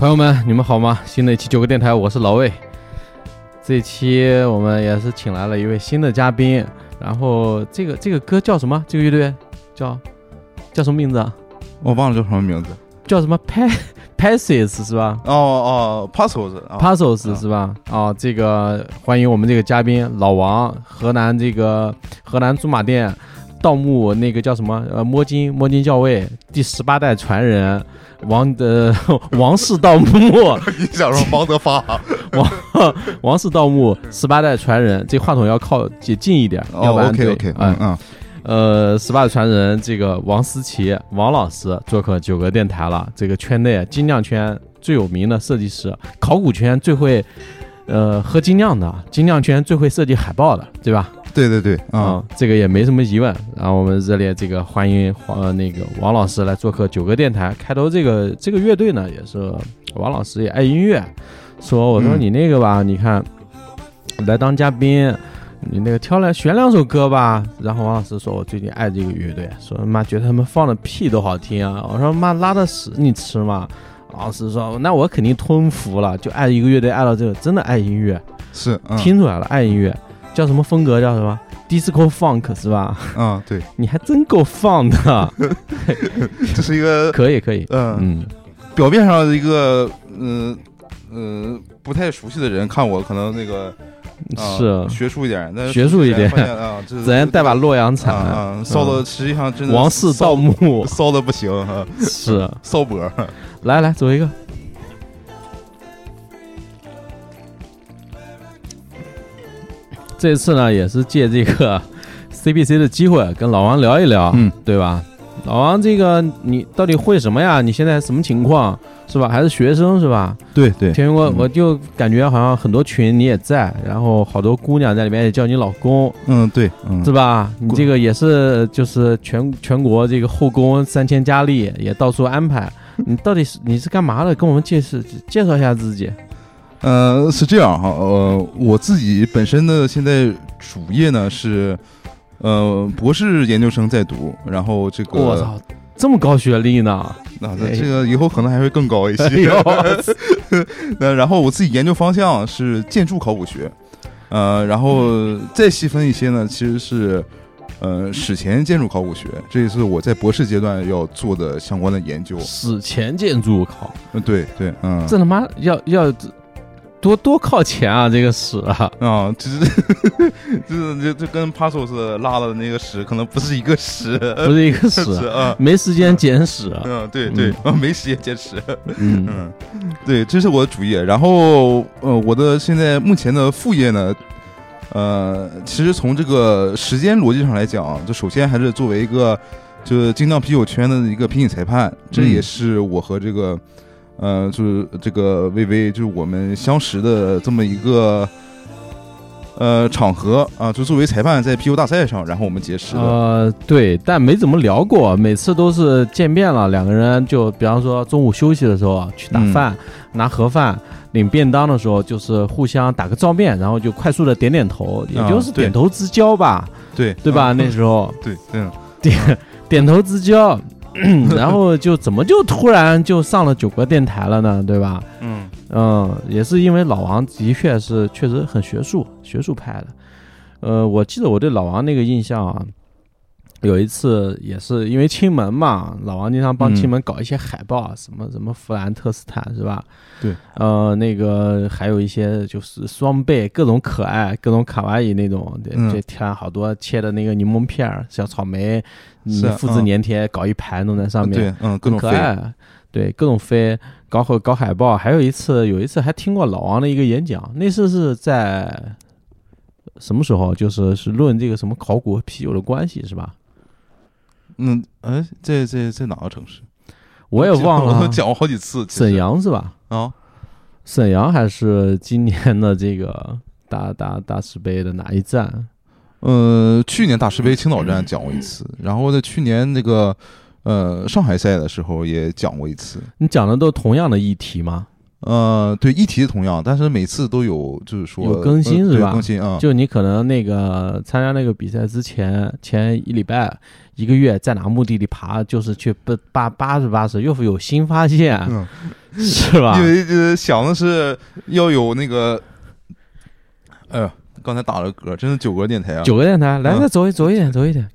朋友们，你们好吗？新的一期九个电台，我是老魏。这一期我们也是请来了一位新的嘉宾，然后这个这个歌叫什么？这个乐队叫叫什么名字啊？我忘了叫什么名字。叫什么 p Passes 是吧？哦哦，Puzzles Puzzles 是吧？哦，这个欢迎我们这个嘉宾老王，河南这个河南驻马店盗墓那个叫什么？呃，摸金摸金校尉第十八代传人。王的 王氏盗墓，你想说王德发？王王氏盗墓十八代传人，这话筒要靠近近一点，要不然 OK OK，嗯嗯，呃，十八代传人这个王思琪王老师做客九个电台了，这个圈内精酿圈最有名的设计师，考古圈最会呃喝精酿的，精酿圈最会设计海报的，对吧？对对对，啊，这个也没什么疑问。然后我们热烈这个欢迎黄那个王老师来做客九个电台。开头这个这个乐队呢，也是王老师也爱音乐，说我说你那个吧，你看来当嘉宾，你那个挑来选两首歌吧。然后王老师说我最近爱这个乐队，说妈觉得他们放的屁都好听啊。我说妈拉的屎你吃吗？王老师说那我肯定吞服了，就爱一个乐队爱到这个，真的爱音乐，是听出来了爱音乐。叫什么风格？叫什么？Disco Funk 是吧？嗯，对，你还真够放的。这是一个可以可以，嗯嗯，表面上一个嗯嗯不太熟悉的人看我，可能那个是学术一点，学术一点啊，自然 带把洛阳铲啊，骚的实际上真的王室盗墓，骚的不行哈，是骚博，来来走一个。这次呢，也是借这个 C B C 的机会跟老王聊一聊，嗯，对吧？老王，这个你到底会什么呀？你现在什么情况，是吧？还是学生是吧？对对。天云哥，我就感觉好像很多群你也在，然后好多姑娘在里面也叫你老公，嗯，对，是吧？你这个也是就是全全国这个后宫三千佳丽也到处安排，你到底是你是干嘛的？跟我们介绍介绍一下自己。呃，是这样哈，呃，我自己本身的现在主业呢是，呃，博士研究生在读，然后这个我操，这么高学历呢？那这个以后可能还会更高一些。那然后我自己研究方向是建筑考古学，呃，然后再细分一些呢，其实是呃史前建筑考古学，这也是我在博士阶段要做的相关的研究。史前建筑考，嗯，对对，嗯，这他妈要要。多多靠前啊！这个屎啊，啊，就是 就是就就跟 Puzzles 拉的那个屎，可能不是一个屎，不是一个屎啊，没时间捡屎。嗯，对对，啊，没时间捡屎。嗯嗯，对，这是我的主业。然后呃，我的现在目前的副业呢，呃，其实从这个时间逻辑上来讲，就首先还是作为一个就是精酿啤酒圈的一个评审裁判，这也是我和这个。呃，就是这个微微，就是我们相识的这么一个呃场合啊，就作为裁判在 PU 大赛上，然后我们结识的。呃，对，但没怎么聊过，每次都是见面了，两个人就比方说中午休息的时候去打饭，拿盒饭领便当的时候，就是互相打个照面，然后就快速的点点头，也就是点头之交吧。对，对吧？那时候，对，嗯，点点头之交。然后就怎么就突然就上了九个电台了呢？对吧？嗯嗯，也是因为老王的确是确实很学术，学术派的。呃，我记得我对老王那个印象啊，有一次也是因为青门嘛，老王经常帮青门搞一些海报，什么什么弗兰特斯坦是吧？对，呃，那个还有一些就是双倍各种可爱、各种卡哇伊那种，嗯就贴了好多切的那个柠檬片儿、小草莓，是啊复制粘贴，搞一排弄在上面，对，嗯，各种，可爱。对，各种飞，搞好搞海报。还有一次，有一次还听过老王的一个演讲，那次是在什么时候？就是是论这个什么考古和啤酒的关系是吧？嗯，哎，在在在哪个城市？我也忘了，我都讲过好几次。沈阳是吧？啊，沈阳还是今年的这个大大大石碑的哪一站？呃，去年大石碑青岛站讲过一次，然后在去年那个呃上海赛的时候也讲过一次。你讲的都同样的议题吗？呃，对，议题同样，但是每次都有就是说有更新呃是吧对更新啊，就你可能那个参加那个比赛之前前一礼拜一个月在哪个墓地里爬，就是去八八八十八十，又有新发现，嗯，是吧因？为呃想的是要有那个，哎呀，刚才打了嗝，真是九个电台啊，九个电台，来，嗯再走一走一点，走一点。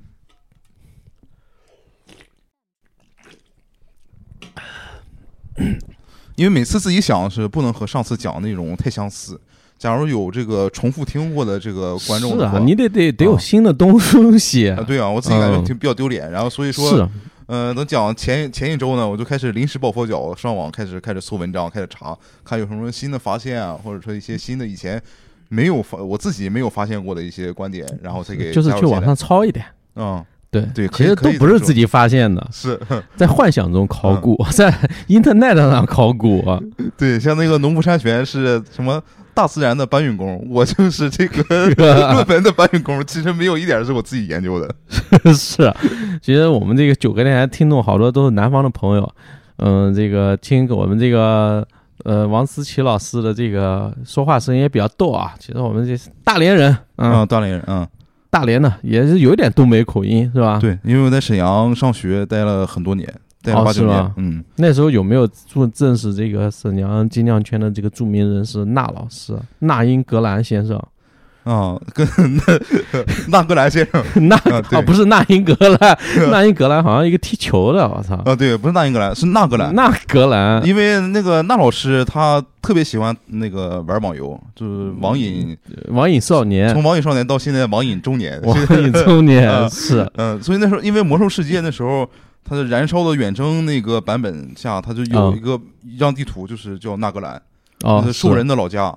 因为每次自己想的是不能和上次讲的内容太相似。假如有这个重复听过的这个观众是，啊，你得得得有啊新的东西。啊，对啊，我自己感觉嗯挺比较丢脸。然后所以说，是，呃，等讲前前一周呢，我就开始临时抱佛脚，上网开始开始搜文章，开始查看有什么新的发现啊，或者说一些新的以前没有发我自己没有发现过的一些观点，然后再给就是去网上抄一点。嗯，对对其实都不是自己发现的，是 在幻想中考嗯古，在 Internet 上考古。对，像那个农夫山泉是什么大自然的搬运工，我就是这个 论文的搬运工，其实没有一点是我自己研究的。是，其实我们这个九个电台听众好多都是南方的朋友，嗯，这个听我们这个呃王思琪老师的这个说话声音也比较逗啊。其实我们这是大连人，嗯，啊，大连人，嗯，大连的也是有一点东北口音，是吧？。对，因为我在沈阳上学待了很多年，待了哦八九年嗯，那时候有没有注认识这个沈阳金酿圈的这个著名人士那老师、那英格兰先生？啊，跟那纳格兰先生纳啊哦，不是纳英格兰，纳英格兰好像一个踢球的，我操，啊，对，不是纳英格兰，是纳格兰。纳格兰因为那个纳老师他特别喜欢那个玩网游，就是网瘾，网瘾少年，从网瘾少年到现在网瘾中年。网瘾中年啊是嗯，所以那时候因为魔兽世界那时候它的燃烧的远征那个版本下，它就有嗯一个一张地图，就是叫纳格兰，哦那，是兽人的老家，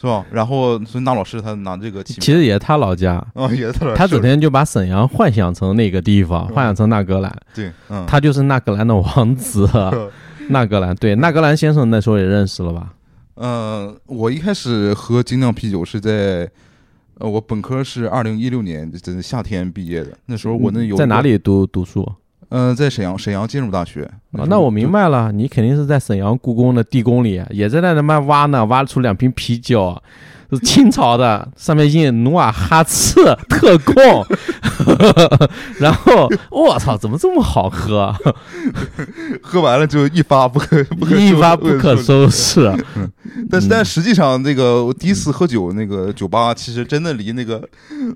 是吧？然后所以纳老师他拿这个起，其实也是他老家，啊也是他整天就把沈阳幻想成那个地方，嗯幻想成纳格兰，对，嗯，他就是纳格兰的王子。纳格兰，对，纳格兰先生那时候也认识了吧？呃，我一开始喝精酿啤酒是在，呃，我本科是二零一六年的夏天毕业的，那时候我那有在哪？里读读书？呃，在沈阳沈阳金融大学。啊，那我明白了，你肯定是在沈阳故宫的地宫里，也在那他妈挖呢，挖出两瓶啤酒，是清朝的，上面印努尔哈赤特供，然后我操，怎么这么好喝？喝完了就一发不可 不可一收发不可。收拾。但是嗯。但实际上，那个我第一次喝酒，那个酒吧其实真的离那个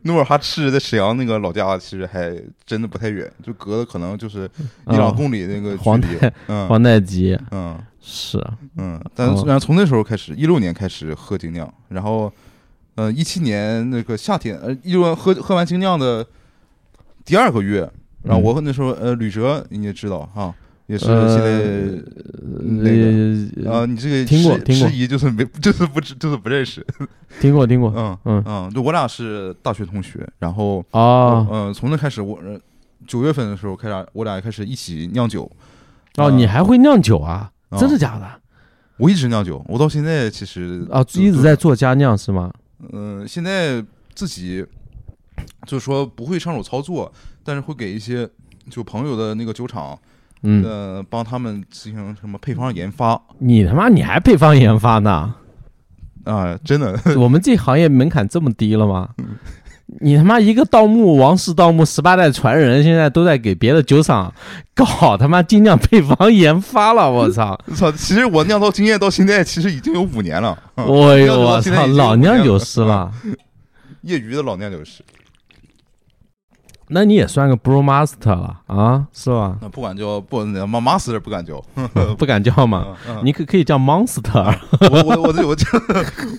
努尔哈赤在沈阳那个老家其实还真的不太远，就隔了可能就是一两公里那个距离。嗯。皇太极。嗯。是，嗯，但然后从那时候开始，一六年开始喝精酿，然后呃一七年那个夏天，呃一六喝喝完精酿的第二个月，然后我那时候呃吕哲你也知道哈，也是呃现在那个呃啊，你这个迟听过听过迟疑就是没就是不知就是不认识，听 过听过，嗯嗯嗯，就我俩是大学同学，然后啊嗯从那开始我呃九月份的时候开始我俩开始一起酿酒，哦，啊你还会酿酒啊？啊真的假的？我一直酿酒，我到现在其实啊，一直在做家酿是吗？嗯，现在自己就是说不会上手操作，但是会给一些就朋友的那个酒厂，嗯，呃，帮他们进行什么配方研发你他妈你还配方研发呢？啊，真的，我们这行业门槛这么低了吗？你他妈一个盗墓王室盗墓十八代传人，现在都在给别的酒厂搞 他妈精酿配方研发了，我操！操！其实我酿造经验到现在其实已经有五年了，嗯哎呦酿酒到我操，老酿酒师了。业余的老酿酒师。那你也算个 Bro Master 了啊，是吧？那不管叫不，Master 不敢叫，不敢叫嘛。你可可以叫 Monster。我我我我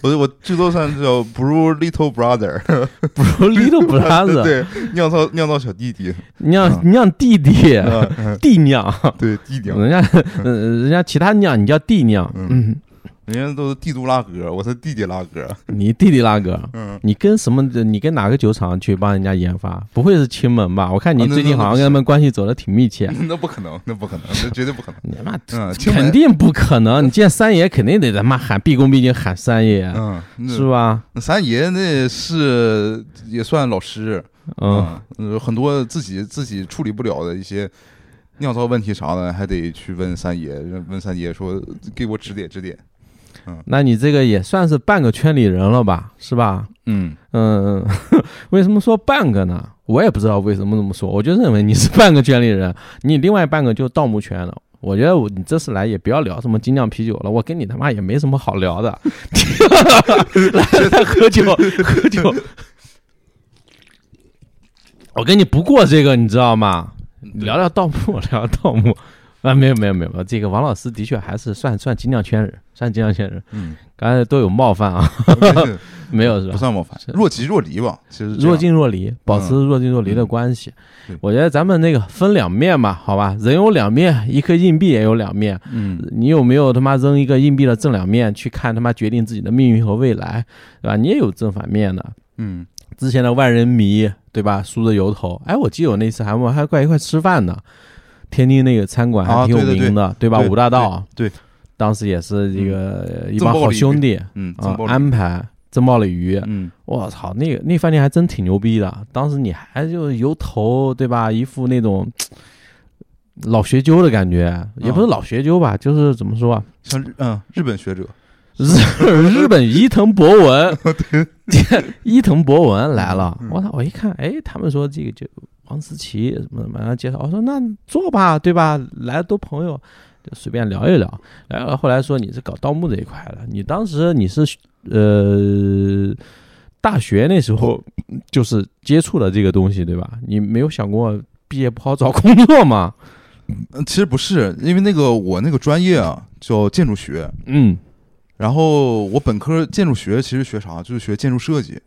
我我最多算叫 Bro Little Brother，Bro Little Brother，对，酿造酿造小弟弟，酿酿弟弟，弟酿，对弟弟，人家人家其他酿，你叫弟酿，嗯。人家都是帝都拉哥，我是弟弟拉哥。你弟弟拉哥，嗯，你跟什么？你跟哪个酒厂去帮人家研发？不会是亲门吧？我看你最近好像跟他们关系走的挺密切。那不可能，那不可能，那绝对不可能。你妈，肯定不可能！你见三爷肯定得他妈喊毕恭毕敬喊三爷，嗯，是吧？那三爷那是也算老师，嗯，很多自己自己处理不了的一些酿造问题啥的，还得去问三爷，问三爷说给我指点指点。那你这个也算是半个圈里人了吧，是吧？嗯嗯，为什么说半个呢？我也不知道为什么这么说，我就认为你是半个圈里人，你另外半个就盗墓圈了。我觉得我你这次来也不要聊什么精酿啤酒了，我跟你他妈也没什么好聊的。来喝酒 喝酒，我跟你不过这个，你知道吗？聊聊盗墓，聊聊盗墓。啊，没有没有没有，这个王老师的确还是算算精酿圈人，算精酿圈人。嗯，刚才都有冒犯啊，没有是吧？不算冒犯，若即若离吧。其实若即若离，保持若即若离的关系。我觉得咱们那个分两面嘛，好吧？人有两面，一颗硬币也有两面。嗯，你有没有他妈扔一个硬币的正两面去看他妈决定自己的命运和未来，对吧？你也有正反面的。嗯，之前的万人迷，对吧？梳着油头，哎，我记得我那次还我还过来一块吃饭呢。天津那个餐馆还挺有名的，对吧？五大道，对，当时也是这个一帮好兄弟，嗯，安排蒸爆鲤鱼，嗯，我操，那个那饭店还真挺牛逼的。当时你还就油头，对吧？一副那种老学究的感觉，也不是老学究吧，就是怎么说啊？像嗯，日本学者，日日本伊藤博文，伊藤博文来了，我操！我一看，哎，他们说这个就。王思琪什么什么介绍，我说那坐吧，对吧？来多朋友，就随便聊一聊。然后后来说你是搞盗墓这一块的，你当时你是呃大学那时候就是接触了这个东西，对吧？你没有想过毕业不好找工作吗？嗯，其实不是，因为那个我那个专业啊叫建筑学，嗯，然后我本科建筑学其实学啥，就是学建筑设计。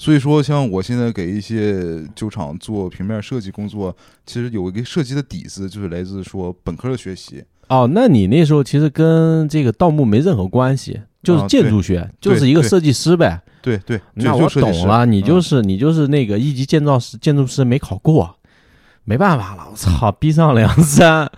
所以说，像我现在给一些酒厂做平面设计工作，其实有一个设计的底子，就是来自说本科的学习。哦，那你那时候其实跟这个盗墓没任何关系，就是建筑学，就是一个设计师呗。对对，那我懂了，你就是你就是那个一级建造师、建筑师没考过，没办法了，我操，逼上梁山，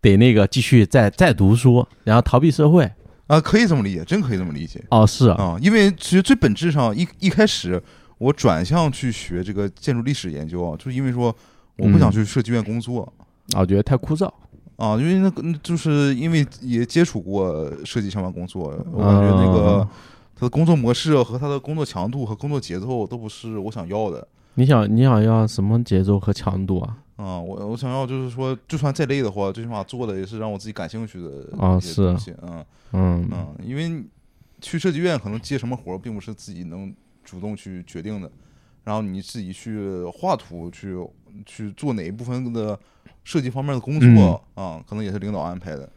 得那个继续再再读书，然后逃避社会啊，可以这么理解，真可以这么理解。哦，是啊，因为其实最本质上一一开始。我转向去学这个建筑历史研究啊，就是因为说我不想去设计院工作啊，我觉得太枯燥啊，因为那个就是因为也接触过设计相关工作，我感觉那个他的工作模式和他的工作强度和工作节奏都不是我想要的。你想你想要什么节奏和强度啊？啊，我我想要就是说，就算再累的话，最起码做的也是让我自己感兴趣的啊，是嗯嗯嗯，因为去设计院可能接什么活，并不是自己能。主动去决定的，然后你自己去画图，去去做哪一部分的设计方面的工作啊，可能也是领导安排的。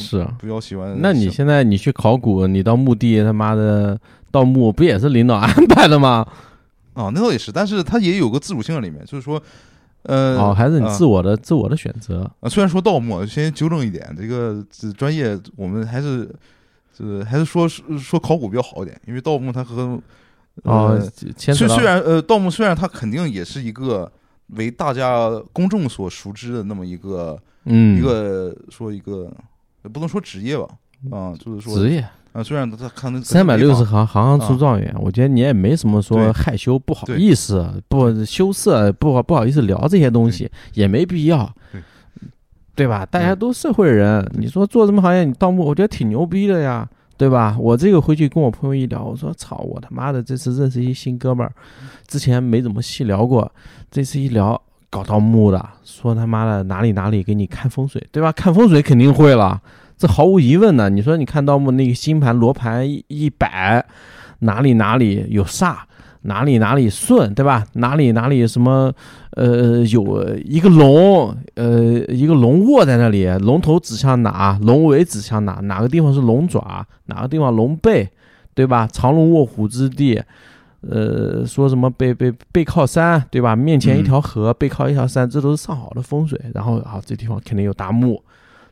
是啊比较喜欢。那你现在你去考古，你到墓地他妈的盗墓，不也是领导安排的吗？啊，那倒也是，但是他也有个自主性在里面，就是说，呃，哦，还是你自我的自我的选择啊。虽然说盗墓，先纠正一点，这个专业我们还是这还是说说考古比较好一点，因为盗墓它和哦，虽虽然呃，盗墓虽然它肯定也是一个为大家公众所熟知的那么一个，嗯，一个说一个不能说职业吧，啊，就是说职业啊。虽然他看那三百六十行，行行出状元，我觉得你也没什么说害羞不好意思不羞涩不好不好意思聊这些东西，也没必要，对吧？大家都社会人，你说做什么行业，你盗墓，我觉得挺牛逼的呀。对吧？我这个回去跟我朋友一聊，我说操，我他妈的这次认识一新哥们儿，之前没怎么细聊过，这次一聊搞盗墓的，说他妈的哪里哪里给你看风水，对吧？看风水肯定会了，这毫无疑问的。你说你看盗墓那个星盘罗盘一摆，哪里哪里有煞，哪里哪里顺，对吧？哪里哪里什么，呃，有一个龙，呃，一个龙卧在那里，龙头指向哪，龙尾指向哪，哪个地方是龙爪，哪个地方龙背，对吧？藏龙卧虎之地，呃，说什么背背背靠山，对吧？面前一条河，背靠一条山，这都是上好的风水。然后啊，这地方肯定有大墓，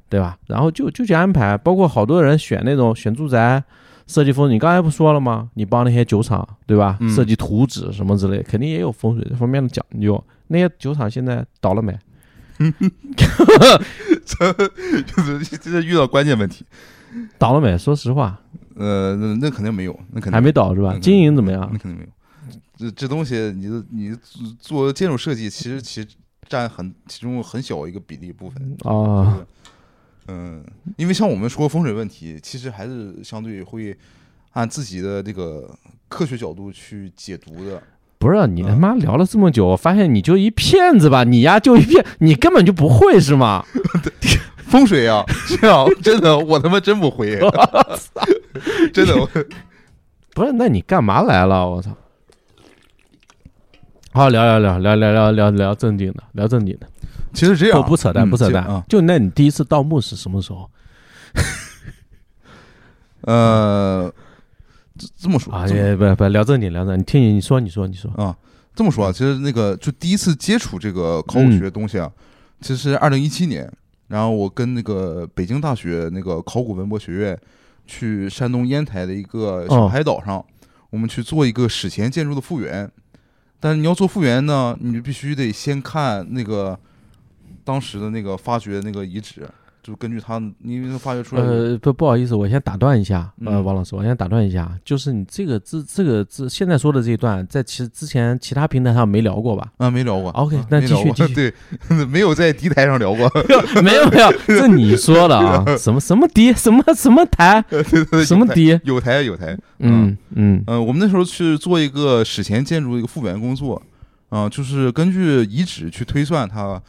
对吧？然后就就去安排，包括好多人选那种选住宅。设计风水，你刚才不说了吗？你帮那些酒厂，对吧？设计图纸什么之类，肯定也有风水这方面的讲究。那些酒厂现在倒了没？这就是这遇到关键问题，倒了没？说实话，呃，那那肯定没有，那肯定还没倒是吧？经营怎么样？那肯定没有。这这东西，你你做建筑设计，其实其实占很其中很小一个比例部分啊。嗯，因为像我们说风水问题，其实还是相对会按自己的这个科学角度去解读的。不是你他妈聊了这么久，我发现你就一骗子吧？你呀就一骗，你根本就不会是吗？风水啊，这样真的，我他妈真不会，真的。不是，那你干嘛来了？我操！好，聊聊聊聊聊聊聊聊正经的，聊正经的。其实这样不不扯淡不扯淡。啊，就那你第一次盗墓是什么时候？呃，这这么说啊，不不聊正经聊正，你听你你说你说。你说啊，这么说啊，其实那个就第一次接触这个考古学东西啊，其实二零一七年，然后我跟那个北京大学那个考古文博学院去山东烟台的一个小海岛上，我们去做一个史前建筑的复原，但是你要做复原呢，你就必须得先看那个。当时的那个发掘那个遗址，就根据他，因为发掘出来。呃，不，不好意思，我先打断一下，呃，王老师，我先打断一下，就是你这个这这个这现在说的这一段，在其之前其他平台上没聊过吧？啊，没聊过。OK，那继续继续。对，没有在敌台上聊过。没 有没有，是 你说的啊？什么什么敌？什么什么台？什么敌？有台有台。嗯嗯嗯，我们那时候去做一个史前建筑一个复原工作，啊，就是根据遗址去推算它。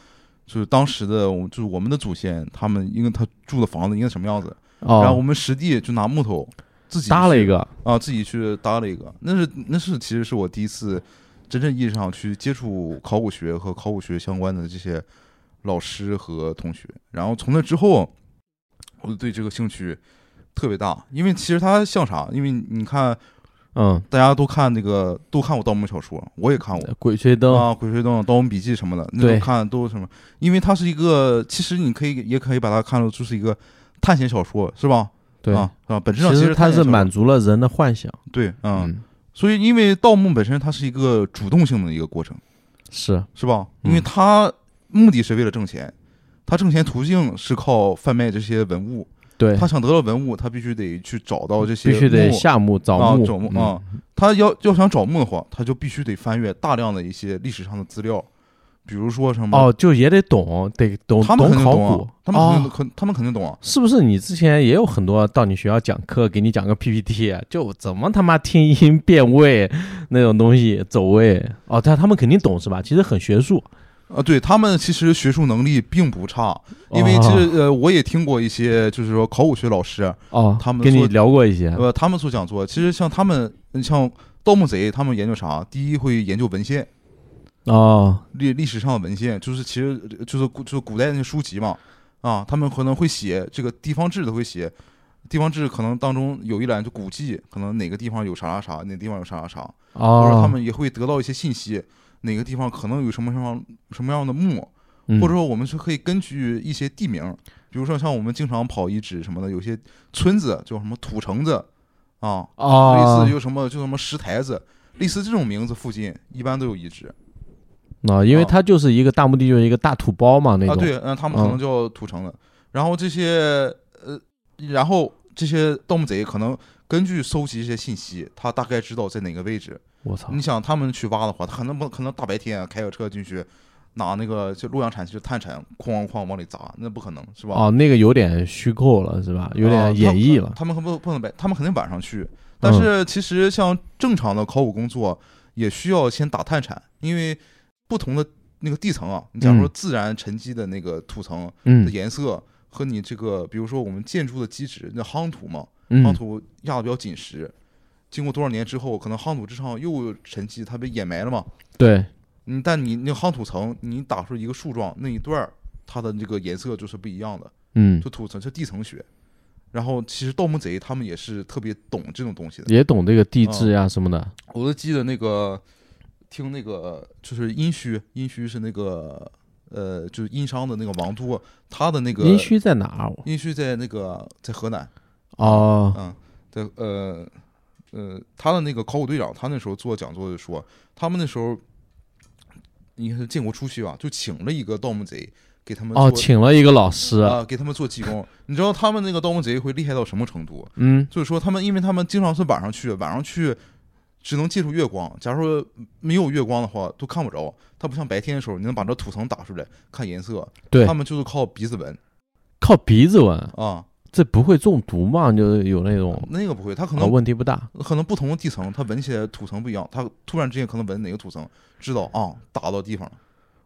就是当时的，我就是我们的祖先，他们因为他住的房子应该什么样子，然后我们实地就拿木头自己搭了一个啊，自己去搭了一个，那是那是其实是我第一次真正意义上去接触考古学和考古学相关的这些老师和同学，然后从那之后，我就对这个兴趣特别大，因为其实它像啥？因为你看。嗯，大家都看那个，都看过盗墓小说，我也看过《鬼吹灯》啊，《鬼吹灯》《盗墓笔记》什么的，那种看都什么？因为它是一个，其实你可以也可以把它看作就是一个探险小说，是吧？对。啊，啊，本质上其实它是满足了人的幻想。对，嗯，所以因为盗墓本身它是一个主动性的一个过程，是。是吧？因为它目的是为了挣钱，它挣钱途径是靠贩卖这些文物。对他想得到文物，他必须得去找到这些，必须得下墓找墓找墓啊。他要要想找墓的话，他就必须得翻阅大量的一些历史上的资料，比如说什么哦，就也得懂，得懂他们考古，他们肯定肯他们肯定懂啊。是不是你之前也有很多到你学校讲课，给你讲个 PPT，就怎么他妈听音辨位那种东西走位哦，但他们肯定懂是吧？其实很学术。啊，对他们其实学术能力并不差，因为其实呃，我也听过一些，就是说考古学老师哦，他们跟你聊过一些，呃，他们所讲座，其实像他们像盗墓贼，他们研究啥？第一会研究文献，哦，历历史上的文献，就是其实就是就是古代那些书籍嘛，啊，他们可能会写这个地方志都会写，地方志可能当中有一栏就古迹，可能哪个地方有啥啥啥，哪个地方有啥啥啥，或者他们也会得到一些信息。哪个地方可能有什么什么什么样的墓，或者说我们是可以根据一些地名，比如说像我们经常跑遗址什么的，有些村子叫什么土城子啊，类似就什么就什么石台子，类似这种名字附近一般都有遗址。啊，因为它就是一个大墓地，就是一个大土包嘛，那种。啊，对，嗯，他们可能叫土城子。然后这些呃，然后这些盗墓贼可能根据搜集一些信息，他大概知道在哪个位置。我操！你想他们去挖的话，他可能不可能大白天开个车进去，拿那个就洛阳铲去探铲，哐哐往里砸，那不可能是吧？哦，那个有点虚构了是吧？有点演绎了。他们可不不能白，他们肯定晚上去。但是其实像正常的考古工作，也需要先打探铲，因为不同的那个地层啊，你假如说自然沉积的那个土层的颜色和你这个，比如说我们建筑的基质，那夯土嘛，夯土压的比较紧实。经过多少年之后，可能夯土之上又沉积，它被掩埋了嘛。对，嗯，但你那个夯土层，你打出一个树状那一段儿，它的这个颜色就是不一样的，嗯就，土层是地层学。然后其实盗墓贼他们也是特别懂这种东西的。也懂这个地质呀什么的。我都记得那个听那个就是殷墟，殷墟是那个呃就是殷商的那个王都，他的那个殷墟在哪儿？殷墟在那个在河南，哦，嗯，在呃呃，他的那个考古队长，他那时候做讲座就说，他们那时候应该是建国初期吧，就请了一个盗墓贼给他们哦，做请了一个老师。啊、给他们做技工。你知道他们那个盗墓贼会厉害到什么程度？嗯，就是说他们，因为他们经常是晚上去，晚上去只能借助月光。假如说没有月光的话，都看不着。他不像白天的时候，你能把这土层打出来看颜色。对他，们就是靠鼻子闻靠鼻子闻，啊。这不会中毒吗？就是有那种那个不会，它可啊，能问题不大。可能不同的地层，它闻起来土层不一样，它突然之间可能闻哪个土层，知道啊打到地方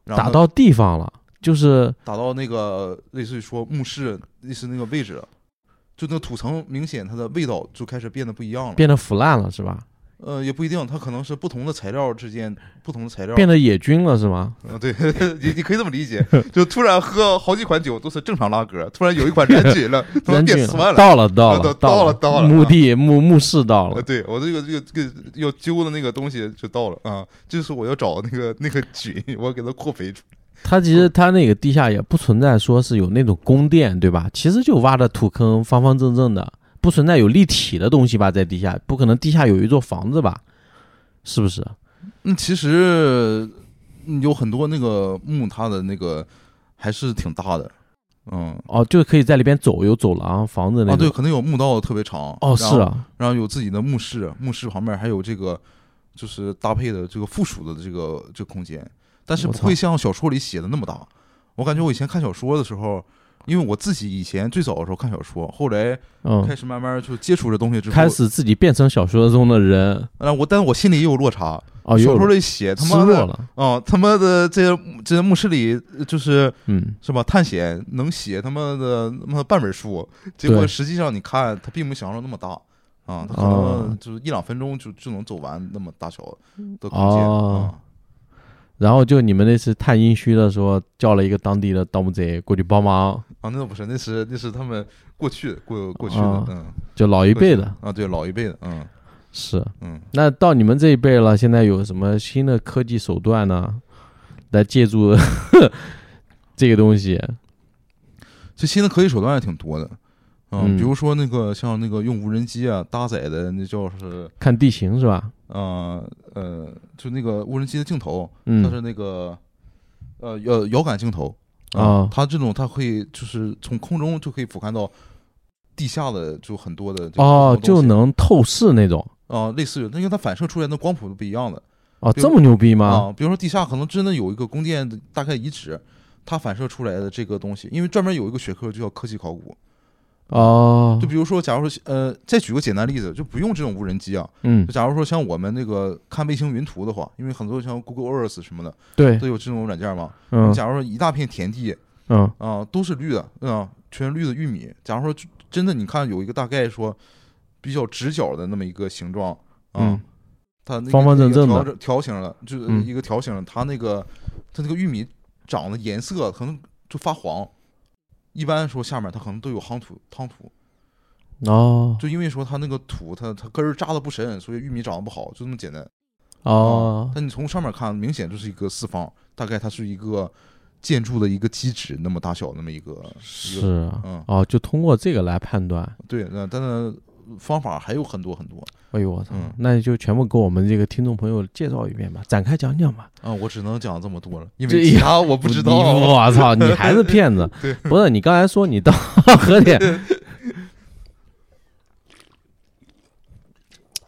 了，打到地方了，就是打到那个类似于说墓室类似那个位置，就那个土层明显它的味道就开始变得不一样了。变得腐烂了，是吧？呃，也不一定，它可能是不同的材料之间不同的材料。变得野菌了，是吗？呃，对，你你可以这么理解，就突然喝好几款酒都是正常拉格，突然有一款燃菌了，突然变酸了。到了，到了，啊到到了到了墓地墓墓室到呃，了。对我这个这个这个要揪的那个东西就到了啊，就是我要找那个那个菌，我要给它扩肥出来。它其实它那个地下也不存在说是有那种宫殿，对吧？其实就挖的土坑，方方正正的，不存在有立体的东西吧，在地下，不可能地下有一座房子吧？是不是？嗯，其实嗯有很多那个墓，它的那个还是挺大的，嗯。哦，就可以在里边走，有走廊、房子那啊，对，可能有墓道特别长。哦，是啊，然后有自己的墓室，墓室旁边还有这个就是搭配的这个附属的这个这个空间，但是不会像小说里写的那么大。我感觉我以前看小说的时候，因为我自己以前最早的时候看小说，后来嗯，开始慢慢就接触这东西之后，开始自己变成小说中的人。啊，我但我心里也有落差。哦，小说里写他妈的落了。啊，他妈的这些这些墓室里就是嗯，是吧？探险能写他妈的他妈半本书，结果实际上你看，他并没想象中那么大啊，他可哦能就是一两分钟就就能走完那么大小的空间哦啊。然后就你们那次探阴虚的时候，叫了一个当地的盗墓贼过去帮忙，啊，那不是，那是那是他们过去过过去的啊，嗯，就老一辈的啊，对，老一辈的，嗯是。嗯，那到你们这一辈了，现在有什么新的科技手段呢？来借助 这个东西？这新的科技手段也挺多的。嗯比如说那个像那个用无人机啊搭载的那叫是看地形是吧？呃呃，就那个无人机的镜头，它嗯，是那个呃遥遥感镜头啊它这种它可以就是从空中就可以俯瞰到地下的就很多的这个哦，就能透视那种。啊、类似于，因为它反射出来的光谱都不一样的哦，这么牛逼吗？啊。比如说地下可能真的有一个宫殿的大概遗址，它反射出来的这个东西，因为专门有一个学科就叫科技考古。哦就，比如说，假如说呃，再举个简单例子，就不用这种无人机啊。嗯就，假如说像我们那个看卫星云图的话，因为很多像 Google Earth 什么的对都，有这种软件嘛。嗯假如说一大片田地，嗯啊、都是绿的，啊、全绿的玉米。假如说真的，你看有一个大概说比较直角的那么一个形状，啊、嗯，它那个方方正正的那个条条形的，就是嗯一个条形了，它那个它那个玉米长的颜色可能就发黄。一般说下面它可能都有夯土、夯土，哦就因为说它那个土它它根儿扎的不深，所以玉米长得不好，就这么简单。哦，但你从上面看，明显就是一个四方，大概它是一个建筑的一个基址那么大小那么一个，一个是啊嗯哦，就通过这个来判断。对，那但是方法还有很多很多哎呦我操嗯，那就全部给我们这个听众朋友介绍一遍吧，展开讲讲吧。啊，我只能讲这么多了，因这为其他我不知道。我操，你还是骗子！不是你刚才说你到 河点，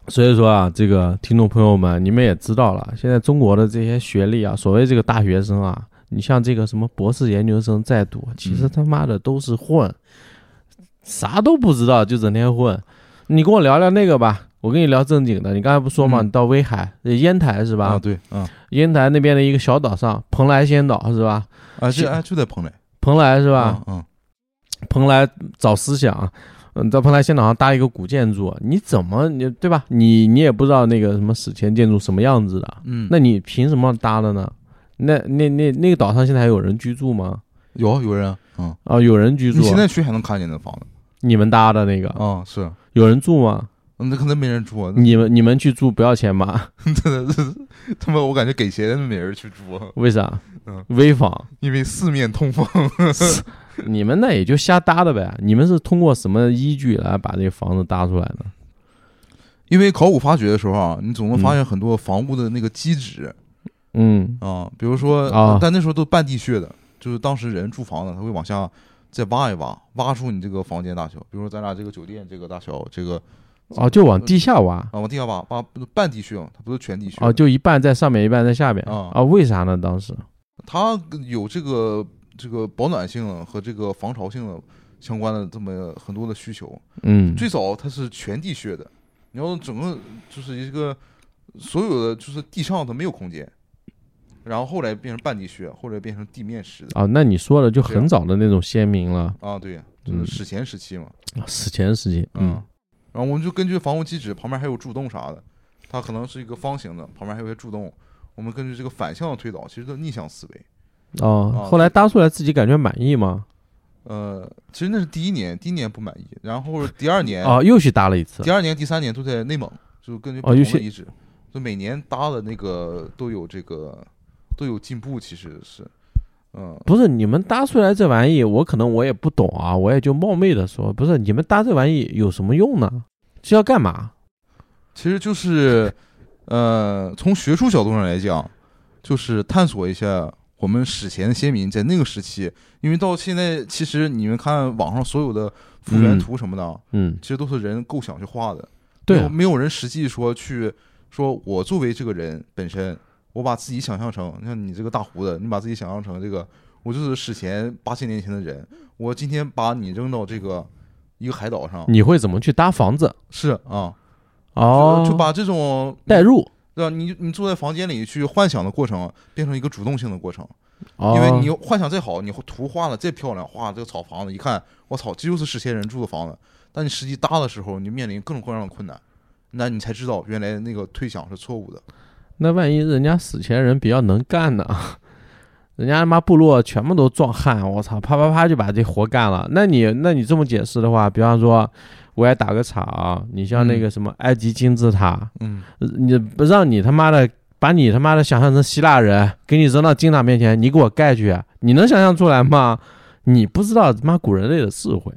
所以说啊，这个听众朋友们，你们也知道了，现在中国的这些学历啊，所谓这个大学生啊，你像这个什么博士研究生再多，其实嗯他妈的都是混，啥都不知道就整天混。你跟我聊聊那个吧，我跟你聊正经的。你刚才不说嘛，嗯你到威海、呃烟台是吧？啊，对，啊烟台那边的一个小岛上，蓬莱仙岛是吧？啊，是这哎就在蓬莱蓬莱是是吧？？嗯，蓬莱找思想，嗯，在蓬莱仙岛上搭一个古建筑，你怎么你对吧？你你也不知道那个什么史前建筑什么样子的，嗯，那你凭什么搭的呢？那那那那个岛上现在还有人居住吗？有有人，嗯，哦，有人居住。你现在去还能看见那房子？你们搭的那个？啊，是有人住吗？那可能没人住。你们你们去住不要钱吗？真的，他妈我感觉给钱没人去住。为啥？嗯，危房。因为四面通风。你们那也就瞎搭的呗。你们是通过什么依据来把这房子搭出来的？因为考古发掘的时候啊，你总能发现很多房屋的那个基址。嗯啊，比如说啊，但那时候都半地穴的，就是当时人住房子，他会往下再挖一挖，挖出你这个房间大小。比如说咱俩这个酒店这个大小，这个哦，就往地下挖啊，往地下挖，挖半地穴，它不是全地穴啊，就一半在上面，一半在下面啊啊？为啥呢？当时它有这个这个保暖性和这个防潮性的相关的这么很多的需求。嗯，最早它是全地穴的，你要整个就是一个所有的就是地上它没有空间。然后后来变成半地穴，后来变成地面式的。啊，那你说的就很早的那种先民了。啊，对，就是史前时期嘛。史前时期，嗯。然后我们就根据房屋基址旁边还有柱洞啥的，它可能是一个方形的，旁边还有些柱洞。我们根据这个反向的推导，其实都逆向思维。哦，后来搭出来自己感觉满意吗？呃，其实那是第一年，第一年不满意，然后第二年哦又去搭了一次。第二年、第三年都在内蒙，就根据不同的遗址，就每年搭的那个都有这个。都有进步，其实是，嗯，不是你们搭出来这玩意，我可能我也不懂啊，我也就冒昧的说，不是你们搭这玩意有什么用呢？是要干嘛？其实就是，呃，从学术角度上来讲，就是探索一下我们史前的先民在那个时期，因为到现在，其实你们看网上所有的复原图什么的，嗯，其实都是人构想去画的，对，没有人实际说去说，我作为这个人本身。我把自己想象成，你看你这个大胡子，你把自己想象成这个，我就是史前八千年前的人。我今天把你扔到这个一个海岛上，你会怎么去搭房子？是啊，哦，就把这种代入，对吧？你你坐在房间里去幻想的过程，变成一个主动性的过程。哦，因为你幻想再好，你图画的再漂亮，画这个草房子，一看，我操，这就是史前人住的房子。但你实际搭的时候，你面临各种各样的困难，那你才知道原来那个推想是错误的。那万一人家死前人比较能干呢？人家他妈部落全部都壮汉，我操，啪啪啪就把这活干了。那你那你这么解释的话，比方说，我也打个岔啊，你像那个什么埃及金字塔，嗯，你不让你他妈的把你他妈的想象成希腊人，给你扔到金字塔面前，你给我盖去，你能想象出来吗？你不知道他妈古人类的智慧。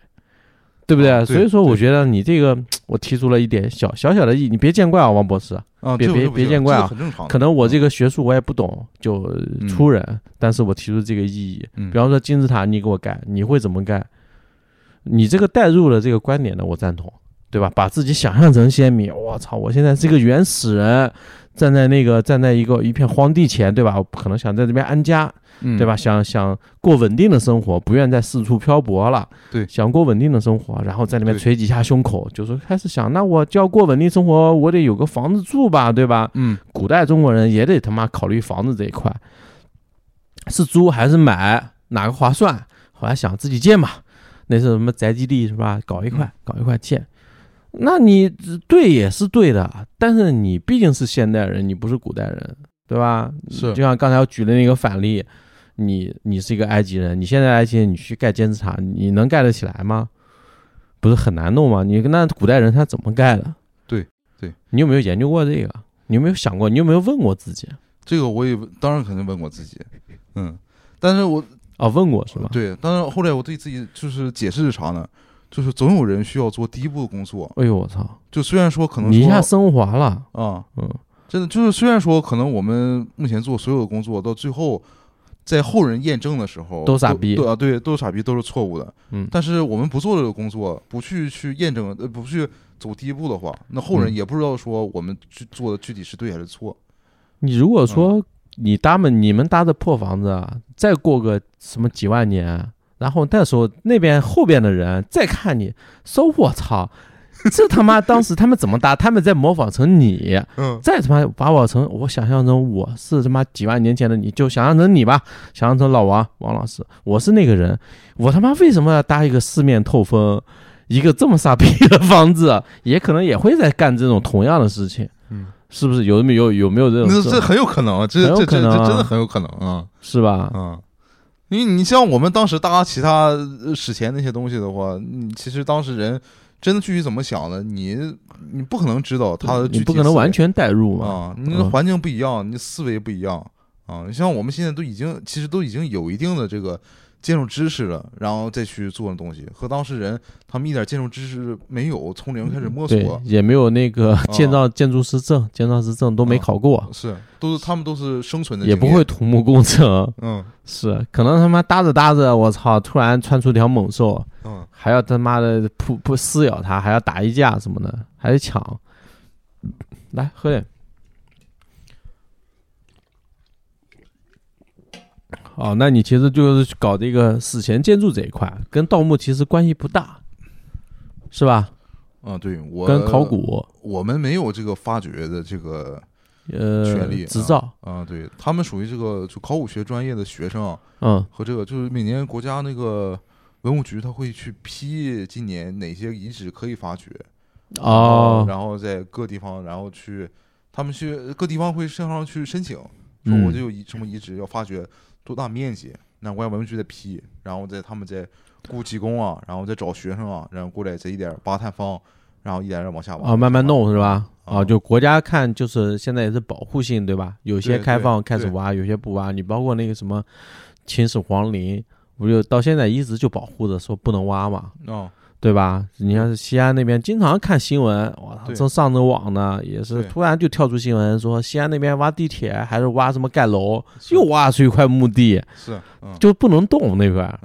对不对？所以说，我觉得你这个，我提出了一点小小小的意，你别见怪啊，王博士啊，别别别见怪啊，可能我这个学术我也不懂，就粗人，但是我提出这个意义。比方说金字塔，你给我盖，你会怎么盖？你这个带入的这个观点呢，我赞同，对吧？把自己想象成先民，我操，我现在是个原始人，站在那个站在一个一片荒地前，对吧？我可能想在这边安家。对吧？想想过稳定的生活，不愿再四处漂泊了。对，想过稳定的生活，然后在那边捶几下胸口，就是开始想，那我就要过稳定生活，我得有个房子住吧，对吧？嗯，古代中国人也得他妈考虑房子这一块，是租还是买，哪个划算？后来想自己建嘛，那是什么宅基地是吧？搞一块，搞一块建。那你对也是对的，但是你毕竟是现代人，你不是古代人，对吧？是，就像刚才我举的那个反例。你你是一个埃及人，你现在埃及人，你去盖金字塔，你能盖得起来吗？不是很难弄吗？你跟那古代人他怎么盖的？对对，你有没有研究过这个？你有没有想过？你有没有问过自己？这个我也当然肯定问过自己，嗯，但是我啊问过是吧？对，但是后来我对自己就是解释是啥呢？就是总有人需要做第一步的工作。哎呦我操！就虽然说可能你一下升华了啊，嗯，真的就是虽然说可能我们目前做所有的工作到最后。在后人验证的时候，都傻逼，对啊，对，都傻逼，都是错误的。嗯，但是我们不做这个工作，不去去验证，呃，不去走第一步的话，那后人也不知道说我们去做的具体是对还是错。你如果说你搭们你们搭的破房子，再过个什么几万年，然后那时候那边后边的人再看你，说我操。这他妈当时他们怎么搭？他们在模仿成你，嗯，再他妈把我成我想象成我是他妈几万年前的你，就想象成你吧，想象成老王王老师，我是那个人，我他妈为什么要搭一个四面透风，一个这么傻逼的房子，也可能也会在干这种同样的事情。嗯，是不是有没有有没有这种？那这很有可能，这这这这真的很有可能啊，是吧？嗯，因为你像我们当时搭其他史前那些东西的话，你其实当时人真的具体怎么想的，你你不可能知道他的，你不可能完全代入嘛？啊，你的环境不一样，你思维不一样啊。像我们现在都已经其实都已经有一定的这个。建筑知识了，然后再去做的东西，和当事人他们一点建筑知识没有，从零开始摸索，也没有那个建造建筑师证、建造师证都没考过，是，都是他们都是生存的，也不会土木工程，嗯，是，可能他妈搭着搭着，我操，突然窜出条猛兽，嗯，还要他妈的扑扑撕咬他，还要打一架什么的，还得抢，来喝点。哦，那你其实就是搞这个史前建筑这一块，跟盗墓其实关系不大，是吧？啊，对，我跟考古，我们没有这个发掘的这个呃权利执照啊，对他们属于这个就考古学专业的学生，嗯，和这个就是每年国家那个文物局他会去批今年哪些遗址可以发掘，哦，然后在各地方，然后去他们去各地方会向上去申请，说我就有遗什么遗址要发掘。多大面积？那国家文物局在批，然后在他们在雇技工啊，然后再找学生啊，然后过来这一点扒探方，然后一点点往下挖啊，慢慢弄是吧？啊，就国家看就是现在也是保护性对吧？有些开放开始挖，有些不挖。你包括那个什么秦始皇陵，不就到现在一直就保护着，说不能挖嘛？哦。对吧？你像是西安那边，经常看新闻，我操，正上着网呢，也是突然就跳出新闻说西安那边挖地铁还是挖什么盖楼，又挖出一块墓地，是，就不能动那块。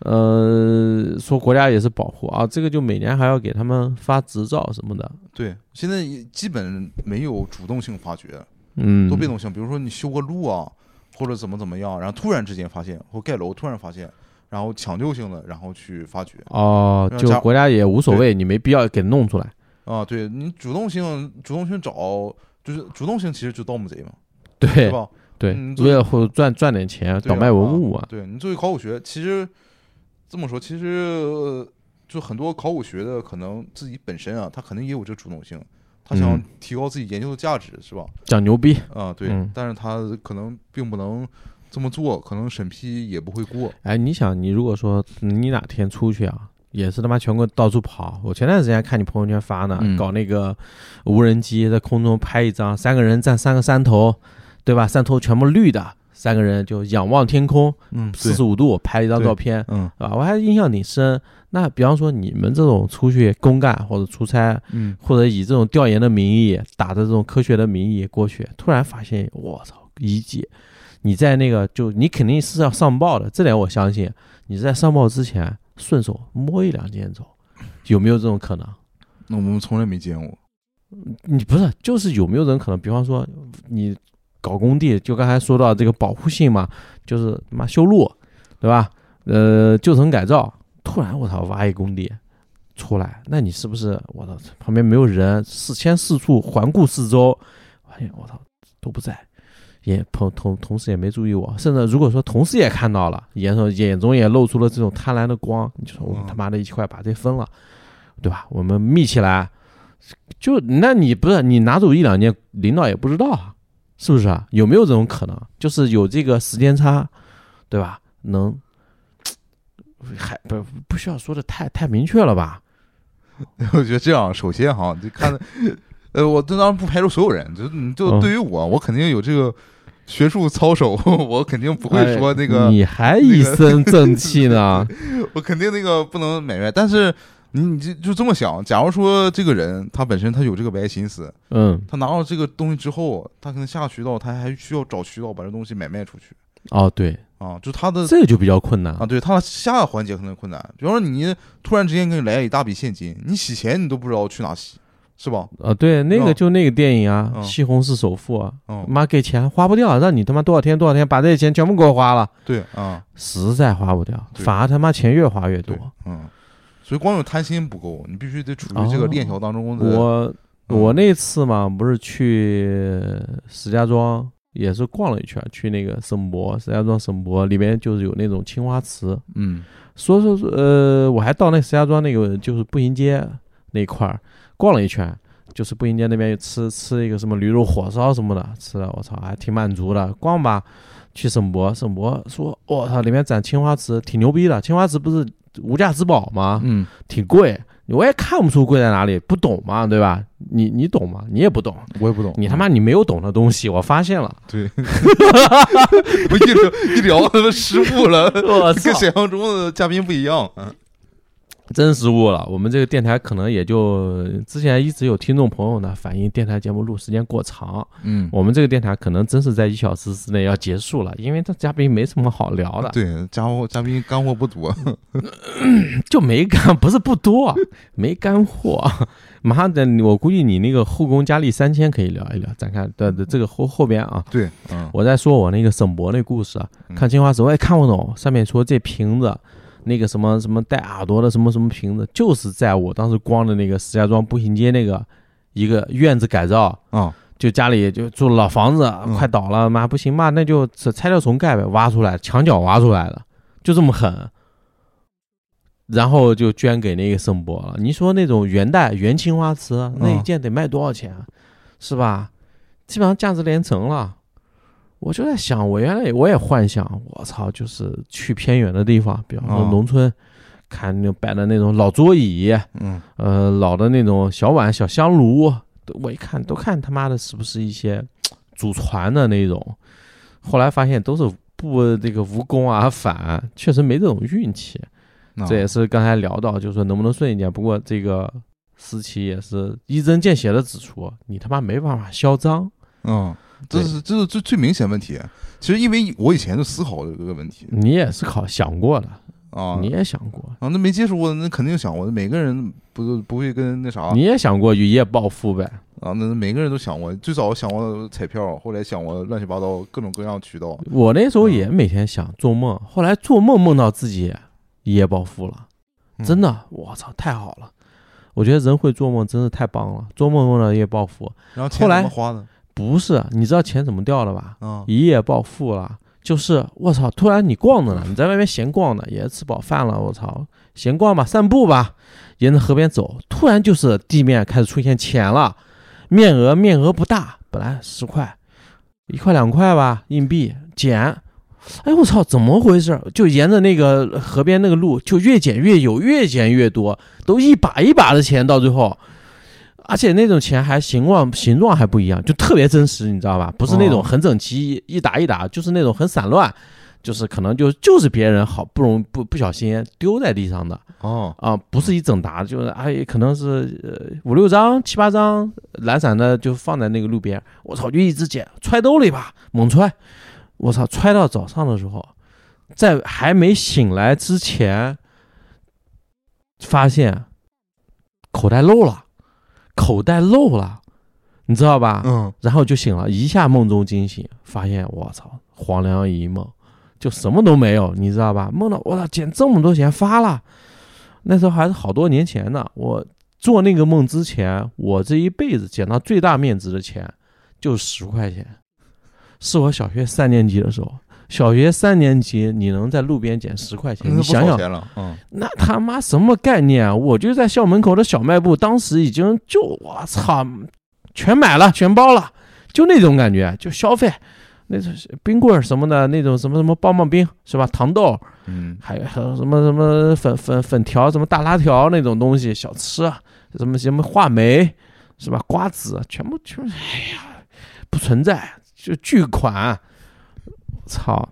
呃，说国家也是保护啊，这个就每年还要给他们发执照什么的。对，现在基本没有主动性发掘，嗯，都被动性。比如说你修个路啊，或者怎么怎么样，然后突然之间发现，或盖楼突然发现。然后抢救性的，然后去发掘哦，就国家也无所谓，你没必要给弄出来啊。对你主动性，主动性找，就是主动性，其实就盗墓贼嘛，对，是吧？对，为了赚赚点钱，倒卖文物啊。对你作为考古学，其实这么说，其实就很多考古学的可能自己本身啊，他肯定也有这主动性，他想提高自己研究的价值，是吧？讲牛逼啊，对，但是他可能并不能。这么做可能审批也不会过。哎，你想，你如果说你哪天出去啊，也是他妈全国到处跑。我前段时间看你朋友圈发呢，搞那个无人机在空中拍一张，三个人站三个山头，对吧？山头全部绿的，三个人就仰望天空，嗯，四十五度拍一张照片，嗯，啊，我还印象挺深。那比方说你们这种出去公干或者出差，嗯，或者以这种调研的名义打着这种科学的名义过去，突然发现，我操，遗迹。你在那个就你肯定是要上报的，这点我相信。你在上报之前顺手摸一两件走，有没有这种可能？那我们从来没见过。你不是就是有没有人可能？比方说你搞工地，就刚才说到这个保护性嘛，就是他妈修路，对吧？呃，旧城改造，突然我操挖一工地出来，那你是不是我操旁边没有人，四千四处环顾四周，发现我操都不在。也同同同事也没注意我，甚至如果说同事也看到了，眼中眼中也露出了这种贪婪的光，你说我们他妈的一块把这分了，对吧？我们密起来，就那你不是你拿走一两件，领导也不知道啊，是不是啊？有没有这种可能？就是有这个时间差，对吧？能还不不需要说的太太明确了吧？我觉得这样，首先哈，就看，呃，我这当然不排除所有人，就你就对于我，我肯定有这个。学术操守，我肯定不会说那个。你还一身正气呢？我肯定那个不能买卖。但是你你就就这么想，假如说这个人他本身他有这个歪心思，嗯，他拿到这个东西之后，他可能下渠道，他还需要找渠道把这东西买卖出去。哦，对，啊，就他的这个就比较困难啊。对，他的下个环节可能困难。比方说你突然之间给你来一大笔现金，你洗钱你都不知道去哪洗。是吧？啊，对，那个就那个电影啊，《西红柿首富》啊，妈给钱花不掉，让你他妈多少天多少天把这些钱全部给我花了。对啊，实在花不掉，反而他妈钱越花越多。嗯，所以光有贪心不够，你必须得处于这个链条当中。我我那次嘛，不是去石家庄也是逛了一圈，去那个省博石家庄省博里面就是有那种青花瓷，嗯。说说说呃，我还到那石家庄那个就是步行街那块儿逛了一圈，就是步行街那边有吃吃一个什么驴肉火烧什么的，吃的我操还挺满足的。逛吧，去省博，省博说我操里面展青花瓷挺牛逼的，青花瓷不是无价之宝吗？嗯，挺贵，我也看不出贵在哪里，不懂嘛，对吧？你你懂吗？你也不懂，我也不懂，你他妈你没有懂的东西，我发现了。对，我一聊一聊他妈失误了，我跟想象中的嘉宾不一样。嗯真失误了。我们这个电台可能也就之前一直有听众朋友呢反映电台节目录时间过长，嗯，我们这个电台可能真是在一小时之内要结束了，因为这嘉宾没什么好聊的，对，家伙嘉宾干货不多。就没干，不是不多，没干货。马上等我估计你那个后宫佳丽三千可以聊一聊，咱看的的这个后后边啊，对，嗯我在说我那个沈博那故事看青花瓷我也看不懂，上面说这瓶子。那个什么什么带耳朵的什么什么瓶子，就是在我当时逛的那个石家庄步行街那个一个院子改造，啊，就家里就住老房子，嗯快倒了，妈不行嘛，那就拆掉重盖呗，挖出来，墙角挖出来的，就这么狠。然后就捐给那个圣博了。你说那种元代元青花瓷，那一件得卖多少钱啊？是吧？基本上价值连城了。我就在想，我原来我也幻想，我操，就是去偏远的地方，比方说哦农村，看那摆的那种老桌椅，嗯呃，老的那种小碗、小香炉，我一看都看他妈的是不是一些祖传的那种。后来发现都是不这个无功而返，确实没这种运气。啊这也是刚才聊到，就是说能不能顺一点。不过这个思琪也是一针见血的指出，你他妈没办法嚣张。嗯，这是这是最最明显问题。其实因为我以前就思考这个问题你也思考想过的，啊，你也想过，啊，那没接触过，那肯定想过。每个人不不会跟那啥你也想过一夜暴富呗。啊，那每个人都想过。最早想过彩票，后来想过乱七八糟各种各样渠道。我那时候也每天想做梦，后来做梦梦到自己一夜暴富了，真的。的，我操，太好了！我觉得人会做梦真是太棒了，做梦梦到一夜暴富，然后钱后来怎么花的？不是你知道钱怎么掉的吧？啊，一夜暴富了，就是我操，突然你逛着呢，你在外面闲逛呢，也吃饱饭了，我操，闲逛吧，散步吧，沿着河边走，突然就是地面开始出现钱了，面额面额不大，本来十块，一块两块吧，硬币减。哎，我操，怎么回事？就沿着那个河边那个路，就越捡越有，越捡越多，都一把一把的钱，到最后，而且那种钱还形状形状还不一样，就特别真实，你知道吧？不是那种哦很整齐一打一打，就是那种很散乱，就是可能就就是别人好不容易不不小心丢在地上的哦，啊，不是一整沓，就是哎可能是呃五六张七八张懒散的就放在那个路边，我操就一直捡，揣兜里吧，猛揣，我操揣到早上的时候，在还没醒来之前，发现口袋漏了。口袋漏了，你知道吧？嗯，然后就醒了，一下梦中惊醒，发现我操，黄粱一梦，就什么都没有，你知道吧？梦到我操，捡这么多钱发了，那时候还是好多年前呢。我做那个梦之前，我这一辈子捡到最大面值的钱就十块钱，是我小学三年级的时候。小学三年级，你能在路边捡十块钱？你想想，那他妈什么概念啊？我就在校门口的小卖部，当时已经就我操，全买了，全包了，就那种感觉，就消费，那种冰棍儿什么的，那种什么什么棒棒冰是吧？糖豆，嗯，还有还有什么什么粉粉粉条，什么大拉条那种东西，小吃，啊什么什么话梅是吧？瓜子，全部全部，哎呀，不存在，就巨款，操！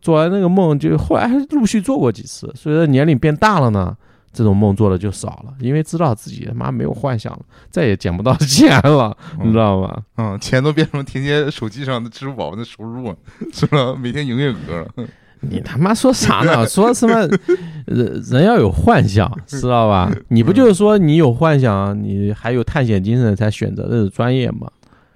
做完那个梦，就后来还陆续做过几次。随着年龄变大了呢，这种梦做的就少了，因为知道自己他妈没有幻想了，再也捡不到 钱了，你知道吗？嗯，钱都变成天天手机上的支付宝的收入了，是吧？每天营业额了，你他妈说啥呢？说什么人人要有幻想，知道吧？你不就是说你有幻想，你还有探险精神才选择这个专业吗？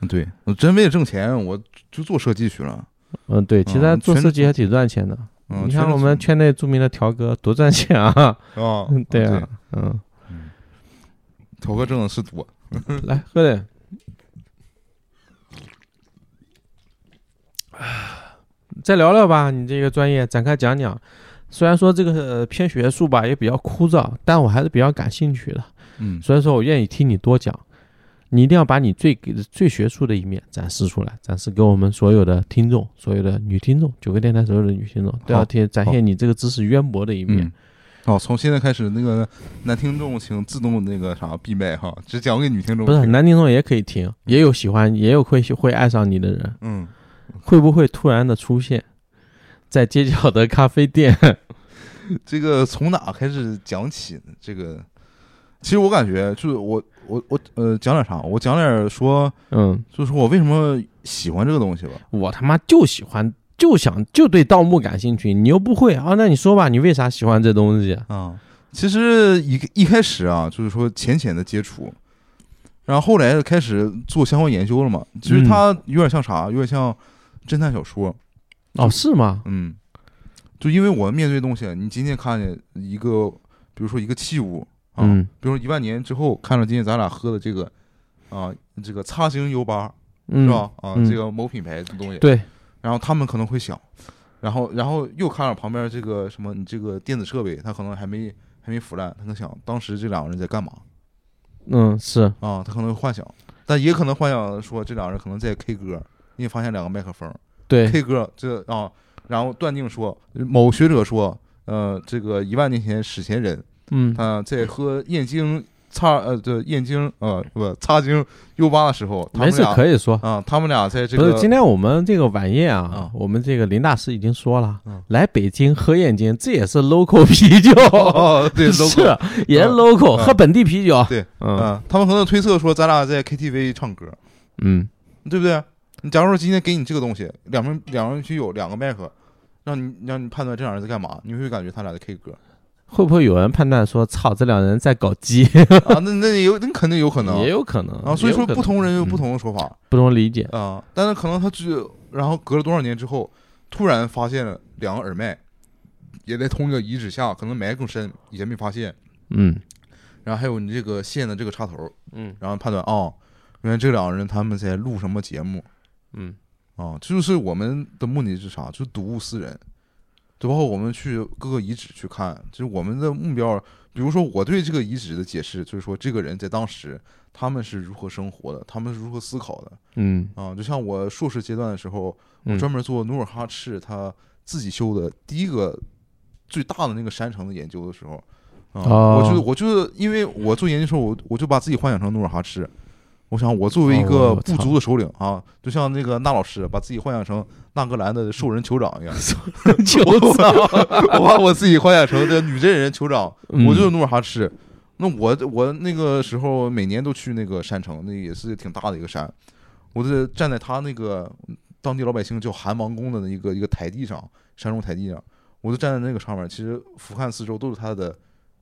对，我真为了挣钱，我就做设计去了。嗯，对，其实做设计还挺赚钱的。嗯，你看我们圈内著名的条哥多赚钱啊！哦，对啊，嗯，头哥挣的是多。来喝点。再聊聊吧，你这个专业展开讲讲。虽然说这个呃偏学术吧，也比较枯燥，但我还是比较感兴趣的。嗯，所以说我愿意听你多讲。你一定要把你最最学术的一面展示出来，展示给我们所有的听众，所有的女听众，九个电台所有的女听众都要听，展现你这个知识渊博的一面。好，从现在开始，那个男听众请自动那个啥闭麦哈，只讲给女听众。不是男听众也可以听，也有喜欢，也有会会爱上你的人。嗯，会不会突然的出现在街角的咖啡店？这个从哪开始讲起呢？这个其实我感觉就是我我我呃讲点啥？我讲点说，嗯，就是说我为什么喜欢这个东西吧。我他妈就喜欢。就想就对盗墓感兴趣，你又不会啊？那你说吧，你为啥喜欢这东西啊？其实一一开始啊，就是说浅浅的接触，然后后来开始做相关研究了嘛。其实它有点像啥？有点像侦探小说。哦，是吗？嗯，就因为我们面对东西，你今天看见一个，比如说一个器物啊，比如说一万年之后看到今天咱俩喝的这个啊，这个叉星 U 八是吧？啊，这个某品牌的东西。对。然后他们可能会想，然后然后又看了旁边这个什么，你这个电子设备，他可能还没还没腐烂，他能想当时这两个人在干嘛？嗯，是啊，他可能会幻想，但也可能幻想说这两个人可能在 K 歌，因为发现两个麦克风，对 K 歌这啊，然后断定说某学者说，呃，这个一万年前史前人，嗯，他在喝燕京。擦呃，这燕京呃不擦京 U 八的时候，没事可以说。啊，他们俩在这个不是今天我们这个晚宴啊，我们这个林大师已经说了，来北京喝燕京，这也是 local 啤酒，对，是也是 local 喝本地啤酒，对，嗯，他们可能推测说咱俩在 KTV 唱歌，嗯，对不对？你假如说今天给你这个东西，两瓶两瓶啤酒，两个麦克，让你让你判断这俩人在干嘛，你会感觉他俩在 K 歌。会不会有人判断说，操，这两人在搞基 啊？那那有，那肯定有可能，也有可能啊。所以说，不同人有不同的说法，不同理解啊。但是可能他只，然后隔了多少年之后，突然发现了两个耳麦，也在同一个遗址下，可能埋更深，以前没发现。嗯。然后还有你这个线的这个插头，嗯。然后判断哦，原来这两个人他们在录什么节目？嗯。啊，这就是我们的目的是啥？就是睹物思人。就包括我们去各个遗址去看，就是我们的目标。比如说，我对这个遗址的解释，就是说这个人在当时他们是如何生活的，他们是如何思考的。嗯啊，就像我硕士阶段的时候，我专门做努尔哈赤他自己修的第一个最大的那个山城的研究的时候，啊，我就我就因为我做研究的时候，我我就把自己幻想成努尔哈赤。我想，我作为一个部族的首领啊，就像那个那老师把自己幻想成纳格兰的兽人酋长一样，酋长，我把我自己幻想成这女真人酋长，我就是努尔哈赤。那我我那个时候每年都去那个山城，那也是挺大的一个山，我就站在他那个当地老百姓叫韩王宫的一个一个台地上，山中台地上，我就站在那个上面，其实俯瞰四周都是他的。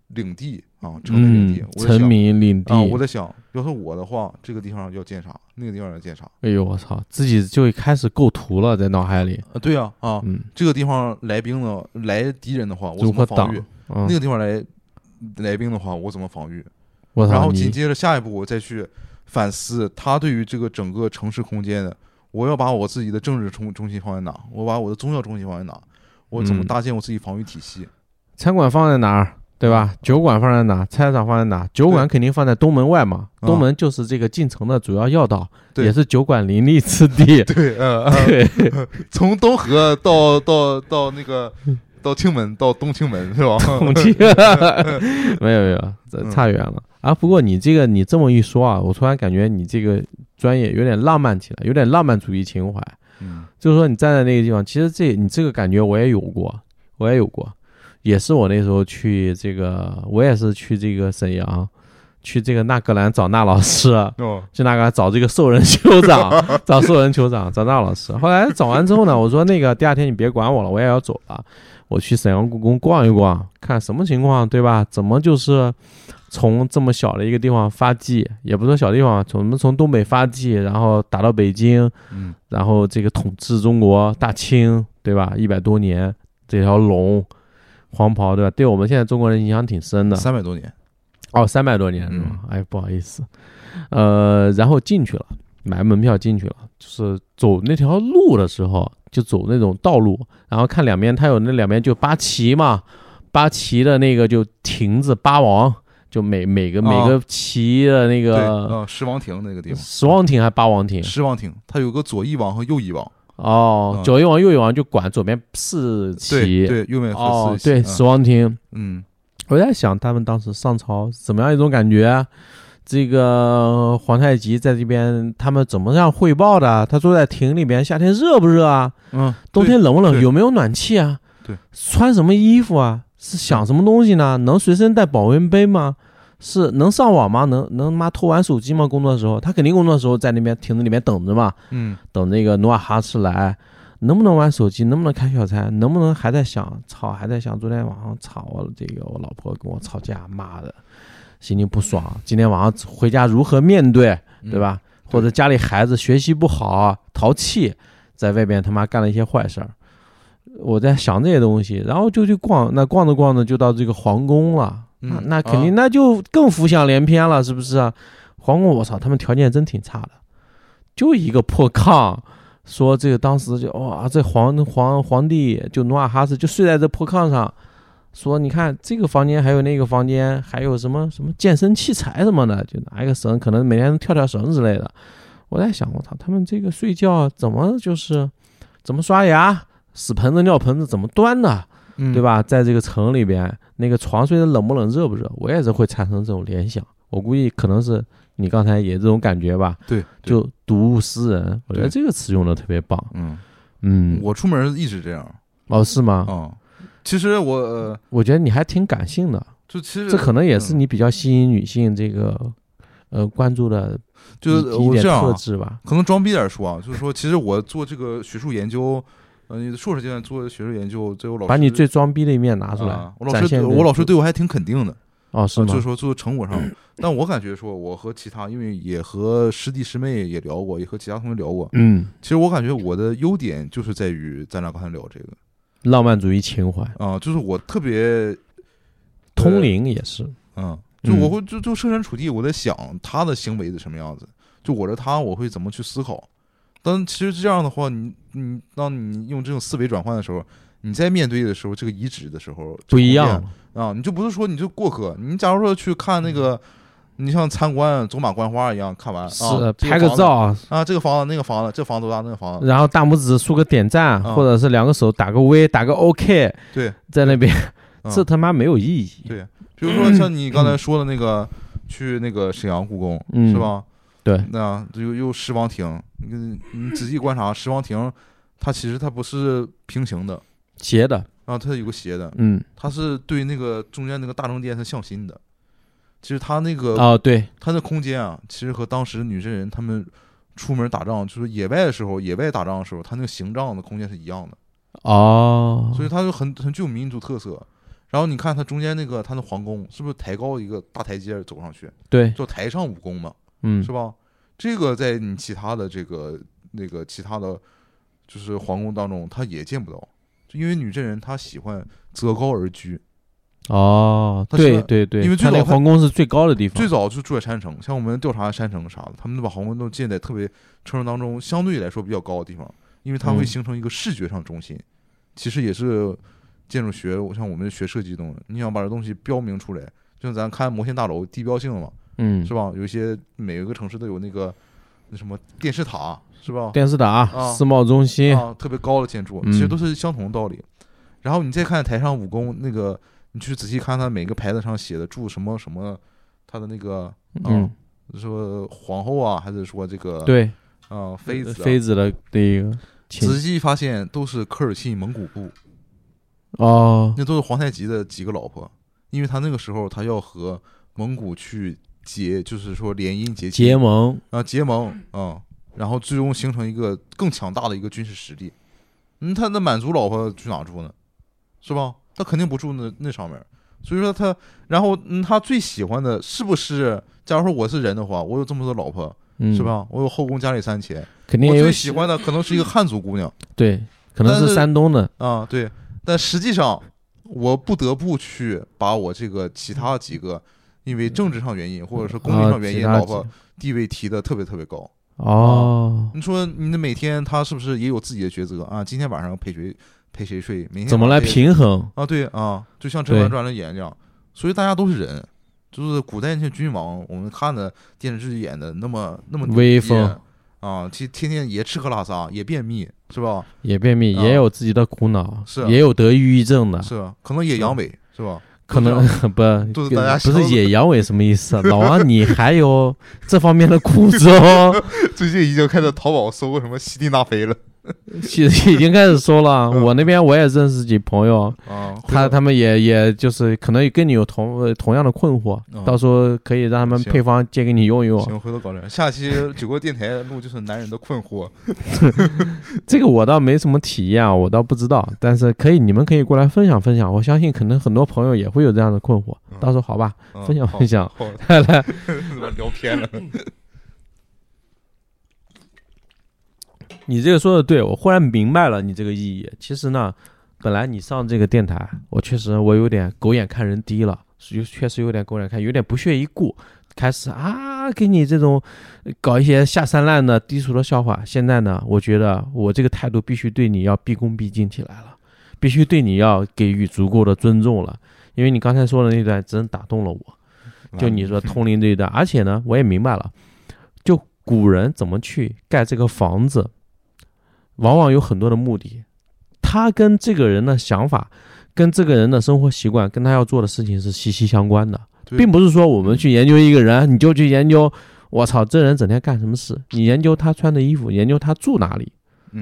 领地啊，城民领地，沉迷领地啊！我在想，要是我的话，这个地方要建啥？那个地方要建啥？哎呦，我操！自己就开始构图了，在脑海里。啊，对呀，啊，这个地方来兵呢，来敌人的话，我怎么防御？那个地方来来兵的话，我怎么防御？然后紧接着下一步，我再去反思他对于这个整个城市空间的，我要把我自己的政治中中心放在哪？我把我的宗教中心放在哪？我怎么搭建我自己防御体系？餐馆放在哪儿？对吧？酒馆放在哪？菜市场放在哪？酒馆肯定放在东门外嘛。东门就是这个进城的主要要道，也是酒馆林立之地。对，嗯，对。从东河到到到那个到清门到东清门是吧？东清没有没有，这差远了啊。不过你这个你这么一说啊，我突然感觉你这个专业有点浪漫起来，有点浪漫主义情怀。嗯，就是说你站在那个地方，其实这你这个感觉我也有过，我也有过。也是我那时候去这个，我也是去这个沈阳，去这个纳格兰找纳老师，去那个找这个兽人酋长，找兽人酋长，找纳老师。后来找完之后呢，我说那个第二天你别管我了，我也要走了，我去沈阳故宫逛一逛，看什么情况，对吧？怎么就是从这么小的一个地方发迹，也不说小地方，从我们从东北发迹，然后打到北京，嗯，然后这个统治中国大清，对吧？一百多年，这条龙。黄袍对吧？对我们现在中国人影响挺深的。三百多年，哦，三百多年是吧？哎，不好意思，呃，然后进去了，买门票进去了，就是走那条路的时候，就走那种道路，然后看两边，它有那两边就八旗嘛，八旗的那个就亭子八王，就每每个每个旗的那对，个啊，狮王亭那个地方，十王亭还是八王亭？狮王亭，它有个左翼王和右翼王，哦，嗯左翼王右翼王就管左边四对旗，对，右面和哦，四对，十王亭。嗯我在想他们当时上朝怎么样一种感觉啊？这个皇太极在这边，他们怎么样汇报的？他坐在亭里边，夏天热不热啊？嗯，冬天冷不冷？有没有暖气啊？对，穿什么衣服啊？是想什么东西呢？能随身带保温杯吗？是能上网吗？能能妈偷玩手机吗？工作的时候，他肯定工作的时候在那边亭子里面等着嘛，嗯等那个努尔哈赤来，能不能玩手机？能不能开小差？能不能还在想？操，还在想昨天晚上操我这个我老婆跟我吵架，妈的，心情不爽。今天晚上回家如何面对？嗯，对吧？或者家里孩子学习不好，淘气，在外边他妈干了一些坏事儿。我在想这些东西，然后就去逛，那逛着逛着就到这个皇宫了，那嗯那肯定啊那就更浮想联翩了，是不是啊？皇宫，我操，他们条件真挺差的，就一个破炕，说这个当时就哇，这皇皇皇帝就努尔哈赤就睡在这破炕上，说你看这个房间还有那个房间，还有什么什么健身器材什么的，就拿一个绳，可能每天跳跳绳之类的。我在想，我操，他们这个睡觉怎么就是怎么刷牙，屎盆子尿盆子怎么端的，嗯对？吧？在这个城里边，那个床睡得冷不冷、热不热，我也是会产生这种联想。我估计可能是你刚才也这种感觉吧，对，对就睹物思人。我觉得这个词用的特别棒。嗯，嗯，我出门一直这样哦，是吗？嗯。其实我呃我觉得你还挺感性的，就其实这可能也是嗯你比较吸引女性这个呃关注的就是一一点我这样啊特质吧。可能装逼点儿说啊，就是说，其实我做这个学术研究，呃，你的硕士阶段做学术研究，最后老师把你最装逼的一面拿出来，啊我老师我老师对我还挺肯定的，哦，是吗？呃就是说做成果上，但我感觉说，我和其他，因为也和师弟师妹也聊过，也和其他同学聊过，嗯，其实我感觉我的优点就是在于咱俩刚才聊这个浪漫主义情怀，啊、就是我特别通灵也是。嗯，就我会就就设身处地，我在想他的行为是什么样子，就我是他，我会怎么去思考。但其实这样的话，你你当你用这种思维转换的时候，你在面对的时候，这个遗址的时候不一样啊，你就不是说你就过客，你假如说去看那个，你像参观走马观花一样，看完是啊，拍个照，啊，这个房子那个房子，这房子多大，那个房子，然后大拇指竖个点赞，啊或者是两个手打个 V，打个 OK，对，在那边，嗯这他妈没有意义。对，比如说像你刚才 说的那个，去那个沈阳故宫嗯是吧？对，那又又狮王亭，你你仔细观察狮王亭，它其实它不是平行的。斜的，啊，它有个斜的，嗯，它是对那个中间那个大中殿是向心的。其实它那个哦，对，它那空间啊，其实和当时女真人他们出门打仗，就是野外的时候，野外打仗的时候，它那个行帐的空间是一样的，哦，所以它就很很具有民族特色。然后你看它中间那个它那皇宫是不是抬高一个大台阶走上去，对，叫台上武功嘛？嗯。是，吧？这个在你其他的这个那个其他的，就是皇宫当中，他也见不到，就因为女真人她喜欢择高而居，哦，对对对，因为最早它皇宫是最高的地方。最，早就住在山城，像我们调查山城啥的，他们都把皇宫都建在特别城市当中相对来说比较高的地方，因为它会嗯。形成一个视觉上中心，其实也是建筑学，像我们学设计东西，你想把这东西标明出来，就像咱看摩天大楼地标性嘛，嗯是，吧？有一些每一个城市都有那个那什么电视塔，是吧？电视塔、啊世贸中心，啊，特别高的建筑，嗯其实都是相同的道理。然后你再看台上武功那个，你去仔细看它每个牌子上写的住什么什么，它的那个嗯，说皇后啊，还是说这个对，啊妃子啊妃子的那个仔细发现都是科尔沁蒙古部，哦，那都是皇太极的几个老婆，因为他那个时候他要和蒙古去结，就是说联姻结结盟，啊结盟啊、然后最终形成一个更强大的一个军事实力。嗯，他那满族老婆去哪住呢？是吧？他肯定不住那那上面。所以说他，然后嗯，他最喜欢的是不是？假如说我是人的话，我有这么多老婆，嗯，是？吧？我有后宫佳丽三千，肯定有我最喜欢的可能是一个汉族姑娘 对，可能是山东的，啊，对。但实际上，我不得不去把我这个其他几个，因为政治上原因或者是功利啊上原因，老婆地位提的特别特别高。哦，你说你的每天他是不是也有自己的抉择啊？今天晚上陪谁陪谁睡，明天怎么来平衡？啊？对啊，就像《甄嬛传》里演这样，所以大家都是人，就是古代那些君王，我们看的电视剧演的那么那么威风啊，其实天天也吃喝拉撒，也便秘，是吧？也便秘，也有自己的苦恼，是也有得抑郁症的，是可能也阳痿，是吧？可能 不，不是野阳痿什么意思？老王，你还有这方面的裤子哦？最近已经开始淘宝搜什么西地那非了。其实已经开始说了，我那边我也认识几朋友，他他们也也就是可能跟你有同同样的困惑，到时候可以让他们配方借给你用一用。行，回头搞点。下期九个电台录就是男人的困惑，这个我倒没什么体验啊，我倒不知道，但是可以，你们可以过来分享分享，我相信可能很多朋友也会有这样的困惑，到时候好吧，分享分享，来来，聊偏了。你这个说的对，我忽然明白了你这个意义。其实呢，本来你上这个电台，我确实我有点狗眼看人低了，就确实有点狗眼看，有点不屑一顾，开始啊给你这种搞一些下三滥的低俗的笑话。现在呢，我觉得我这个态度必须对你要毕恭毕敬起来了，必须对你要给予足够的尊重了，因为你刚才说的那段真打动了我，就你说通灵这一段，而且呢，我也明白了，就古人怎么去盖这个房子。往往有很多的目的，他跟这个人的想法，跟这个人的生活习惯，跟他要做的事情是息息相关的，并不是说我们去研究一个人，你就去研究，我操，这人整天干什么事？你研究他穿的衣服，研究他住哪里，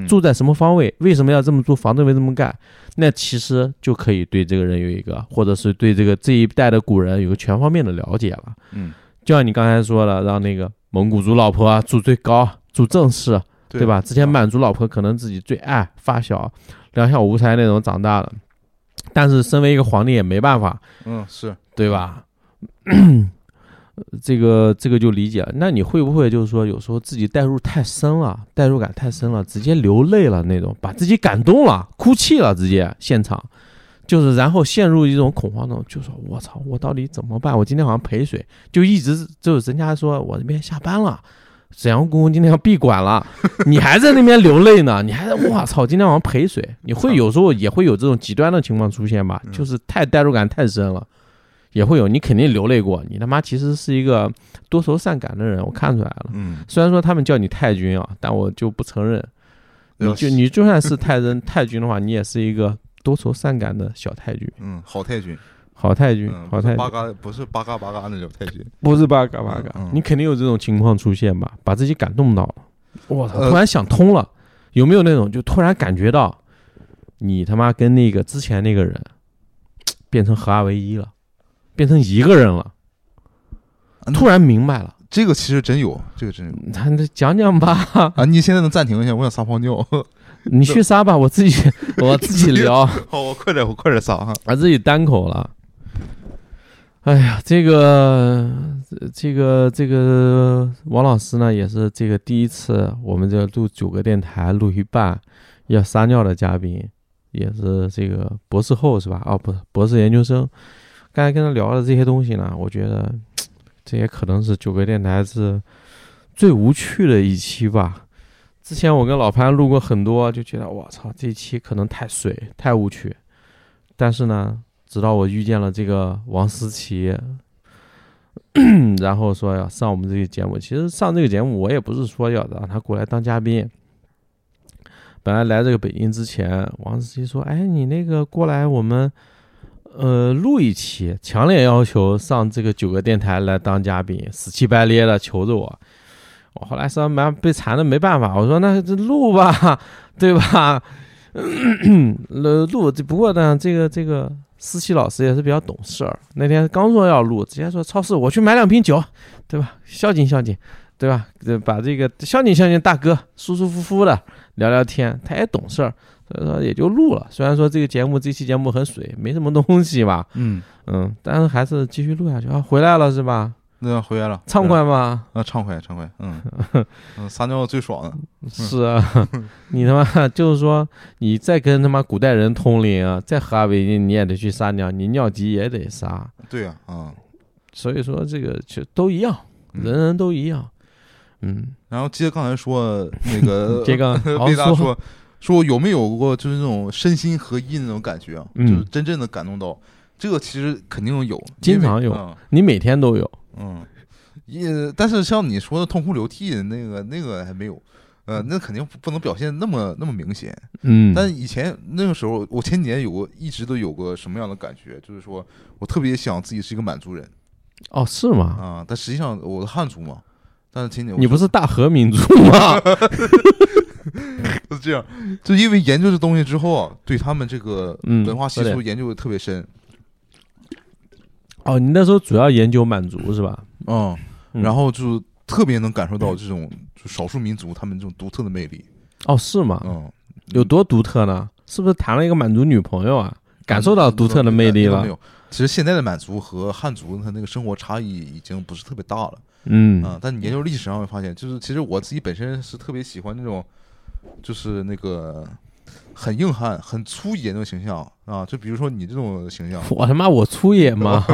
住在什么方位，为什么要这么住，房子为什么盖？那其实就可以对这个人有一个，或者是对这个这一代的古人有个全方面的了解了。嗯，就像你刚才说的，让那个蒙古族老婆住最高，住正室。对吧？之前满足老婆可能自己最爱发小，两小无猜那种长大的，但是身为一个皇帝也没办法。嗯，是对吧？这个这个就理解了。那你会不会就是说有时候自己代入太深了，代入感太深了，直接流泪了那种，把自己感动了，哭泣了，直接现场，就是然后陷入一种恐慌中，就说我操，我到底怎么办？我今天好像陪水，就一直就是人家说我这边下班了。沈阳故宫今天要闭馆了，你还在那边流泪呢？你还在我操！今天晚上陪水，你会有时候也会有这种极端的情况出现吧？就是太代入感太深了，也会有。你肯定流泪过，你他妈其实是一个多愁善感的人，我看出来了。嗯，虽然说他们叫你太君啊，但我就不承认。你就你就算是太真太君的话，你也是一个多愁善感的小太君。嗯，好太君。好太君，好太八嘎不是八嘎八嘎那种太君，不是八嘎八嘎，你肯定有这种情况出现吧？把自己感动到了，我操！突然想通了，有没有那种就突然感觉到，你他妈跟那个之前那个人变成合二为一了，变成一个人了，突然明白了。这个其实真有，这个真有。那讲讲吧。啊，你现在能暂停一下？我想撒泡尿。你去撒吧，我自己 我自己聊。好，我快点，我快点撒哈，把自己单口了。哎呀，这个这个这个王老师呢，也是这个第一次，我们这录九个电台录一半要撒尿的嘉宾，也是这个博士后是吧？哦，不博士研究生。刚才跟他聊的这些东西呢，我觉得这也可能是九个电台是最无趣的一期吧。之前我跟老潘录过很多，就觉得我操，这期可能太水太无趣，但是呢。直到我遇见了这个王思琪，然后说要上我们这个节目。其实上这个节目，我也不是说要让他过来当嘉宾。本来来这个北京之前，王思琪说：“哎，你那个过来，我们呃录一期，强烈要求上这个九个电台来当嘉宾，死乞白咧的求着我。”我后来说蛮被缠的没办法，我说那这录吧，对吧？录 录，不过呢，这个这个。思琪老师也是比较懂事儿，那天刚说要录，直接说超市我去买两瓶酒，对吧？孝敬孝敬，对吧？这把这个孝敬孝敬大哥，舒舒服服的聊聊天，他也懂事儿，所以说也就录了。虽然说这个节目这期节目很水，没什么东西吧，嗯嗯，但是还是继续录下去啊。回来了是吧？那回来了，畅快吗？啊，畅快，畅快，嗯，撒尿最爽了。是啊，你他妈就是说，你再跟他妈古代人通灵啊，再合二为一，你也得去撒尿，你尿急也得撒。对啊，啊，所以说这个就都一样，人人都一样，嗯，然后接着刚才说那个 这个 好贝大说。说说有没有过就是那种身心合一的那种感觉啊，嗯。就是真正的感动到，这个其实肯定有，经常有嗯。你每天都有，嗯，也但是像你说的痛哭流涕的那个那个还没有，呃，那肯定不不能表现那么那么明显。嗯，但以前那个时候，我前几年有过一直都有个什么样的感觉，就是说我特别想自己是一个满族人哦是吗？啊，但实际上我是汉族嘛。但是前几年你不是大和民族吗？是这样，就因为研究这东西之后啊，对他们这个嗯文化习俗研究的特别深。哦，你那时候主要研究满族是吧？嗯，嗯然后就特别能感受到这种就少数民族他们这种独特的魅力。哦是吗？嗯，有多独特呢？是不是谈了一个满族女朋友啊？感受到独特的魅力了？没有。其实现在的满族和汉族他那个生活差异已经不是特别大了嗯啊、但你研究历史上会发现，就是其实我自己本身是特别喜欢那种，就是那个很硬汉、很粗野那种形象啊。就比如说你这种形象，我他妈我粗野吗？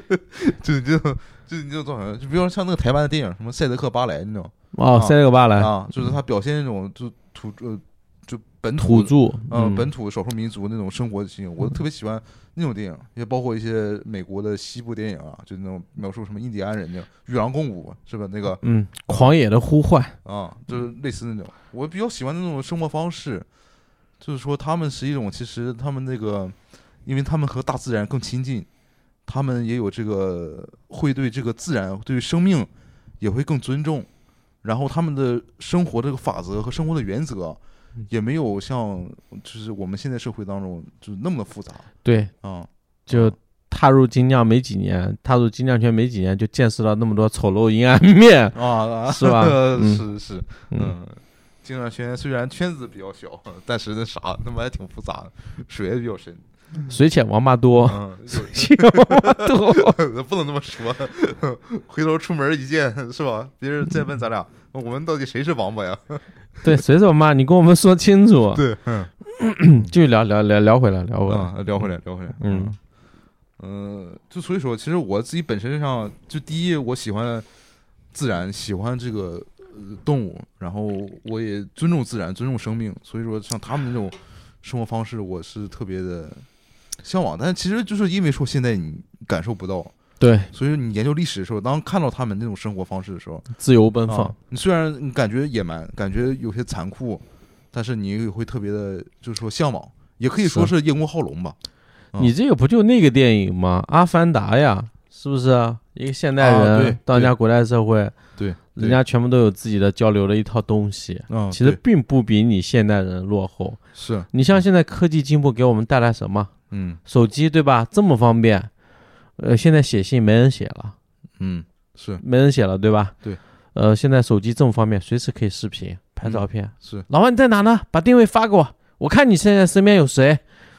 就你这种，就是你这种造型，就比如说像那个台湾的电影，什么《赛德克巴莱》那种哦，啊塞德克巴莱，啊，就是他表现那种就土呃就本土土著，呃，嗯本土少数民族那种生活的情景，我特别喜欢那种电影，也包括一些美国的西部电影啊，就那种描述什么印第安人那种与狼共舞，是吧？那个嗯，狂野的呼唤，啊，就是类似那种，我比较喜欢那种生活方式，就是说他们是一种，其实他们那个，因为他们和大自然更亲近，他们也有这个会对这个自然、对生命也会更尊重，然后他们的生活这个法则和生活的原则。也没有像就是我们现在社会当中就是那么的复杂对，嗯，就踏入精酿没几年，踏入精酿圈没几年，就见识了那么多丑陋阴暗面，啊，是吧？嗯。是是，嗯，嗯，精酿圈虽然圈子比较小，但是那啥，他妈还挺复杂的，水也比较深。水浅王八多，嗯，水浅王八多，有 不能这么说，回头出门一见是吧？别人再问咱俩，我们到底谁是王八呀？对，谁是王八？你跟我们说清楚。对，嗯，继续聊聊聊聊回来，聊回来。啊，聊回来，聊回来，嗯嗯，就所以说，其实我自己本身上，就第一，我喜欢自然，喜欢这个呃动物，然后我也尊重自然，尊重生命，所以说像他们那种生活方式，我是特别的向往。但其实就是因为说现在你感受不到，对，所以说你研究历史的时候，当看到他们那种生活方式的时候，自由奔放啊，你虽然你感觉野蛮，感觉有些残酷，但是你也会特别的，就是说向往，也可以说是叶公好龙吧。啊你这个不就那个电影吗？《阿凡达》呀，是不是啊？一个现代人到人家古代社会，对，人家全部都有自己的交流的一套东西，嗯，其实并不比你现代人落后。是，你像现在科技进步给我们带来什么？嗯手机对吧？这么方便，呃，现在写信没人写了，嗯是没人写了对吧？对。呃，现在手机这么方便，随时可以视频、拍照片。是老王你在哪呢？把定位发给我，我看你现在身边有谁。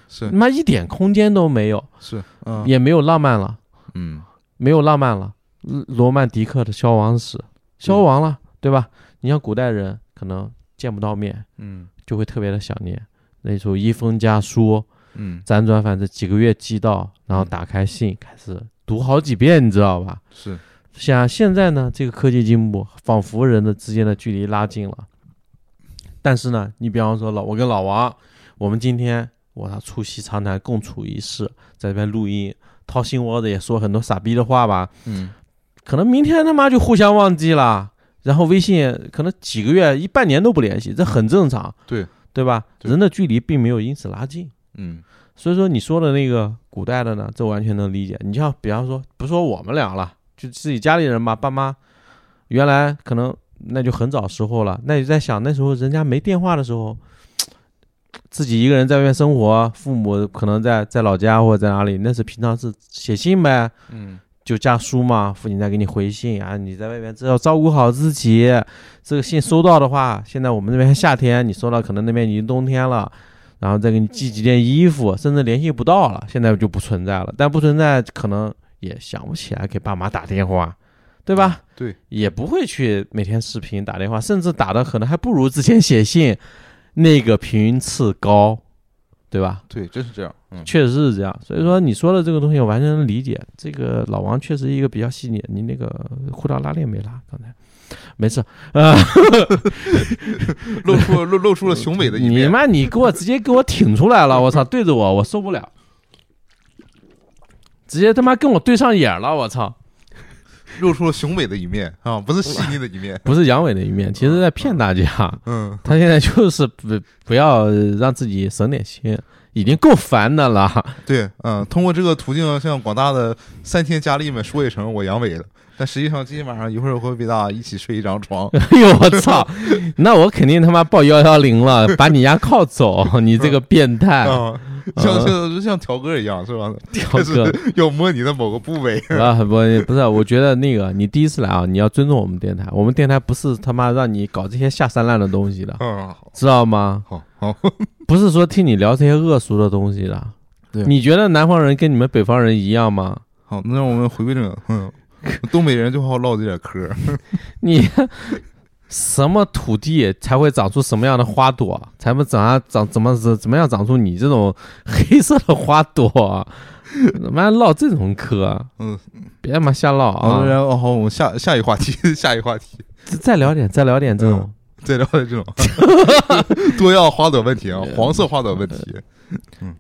是他妈一点空间都没有，是，嗯也没有浪漫了，嗯没有浪漫了。罗罗曼蒂克的消亡史，消亡了，对吧？你像古代人可能见不到面，嗯就会特别的想念。那时候一封家书，嗯辗转反侧几个月寄到，然后打开信开始读好几遍，你知道吧？是，像现在呢，这个科技进步，仿佛人的之间的距离拉近了。但是呢，你比方说老我跟老王，我们今天我操促膝长谈，共处一室，在这边录音，掏心窝子也说很多傻逼的话吧，嗯可能明天他妈就互相忘记了，然后微信可能几个月、一半年都不联系，这很正常，对对吧？对人的距离并没有因此拉近。嗯所以说你说的那个古代的呢，这完全能理解。你像比方说，不说我们俩了，就自己家里人吧，爸妈，原来可能那就很早时候了，那你在想那时候人家没电话的时候，自己一个人在外面生活，父母可能在在老家或者在哪里，那是平常是写信呗，嗯就家书嘛，父亲再给你回信啊，你在外面只要照顾好自己。这个信收到的话，现在我们这边夏天，你收到可能那边已经冬天了，然后再给你寄几件衣服，甚至联系不到了，现在就不存在了。但不存在，可能也想不起来给爸妈打电话，对吧？对，也不会去每天视频打电话，甚至打的可能还不如之前写信那个频次高，对吧？对，真是这样，嗯确实是这样，所以说你说的这个东西我完全能理解。这个老王确实一个比较细腻，你那个裤裆拉链没拉刚才。没事 啊，露出露露出了雄伟的一面。你妈，你给我直接给我挺出来了，我操，对着我，我受不了，直接他妈跟我对上眼了，我操，露出了雄伟的一面啊，不是细腻的一面，不是阳痿的一面，其实在骗大家。嗯，他现在就是不不要让自己省点心，已经够烦的了。对，嗯，通过这个途径向广大的三千佳丽们说一声我阳痿了，但实际上今天晚上一会儿我会被大家一起睡一张床。哎呦我操，那我肯定他妈报幺幺零了，把你家铐走，你这个变态。啊，像像像条哥一样是吧？条哥要摸你的某个部位。啊，不不是，我觉得那个你第一次来啊，你要尊重我们电台，我们电台不是他妈让你搞这些下三滥的东西的，嗯，好，知道吗？好，好，不是说听你聊这些恶俗的东西的。对你觉得南方人跟你们北方人一样吗？好，那让我们回归正，嗯，东北人就好唠这点嗑。你什么土地才会长出什么样的花朵？才会长长怎么怎怎么样长出你这种黑色的花朵？他妈唠这种嗑，嗯，别他妈瞎唠，啊！然后好，我们下下一个话题，下一个话题，再聊点，再聊点这种。再聊点这种 多样花朵问题啊，黄色花朵问题。嗯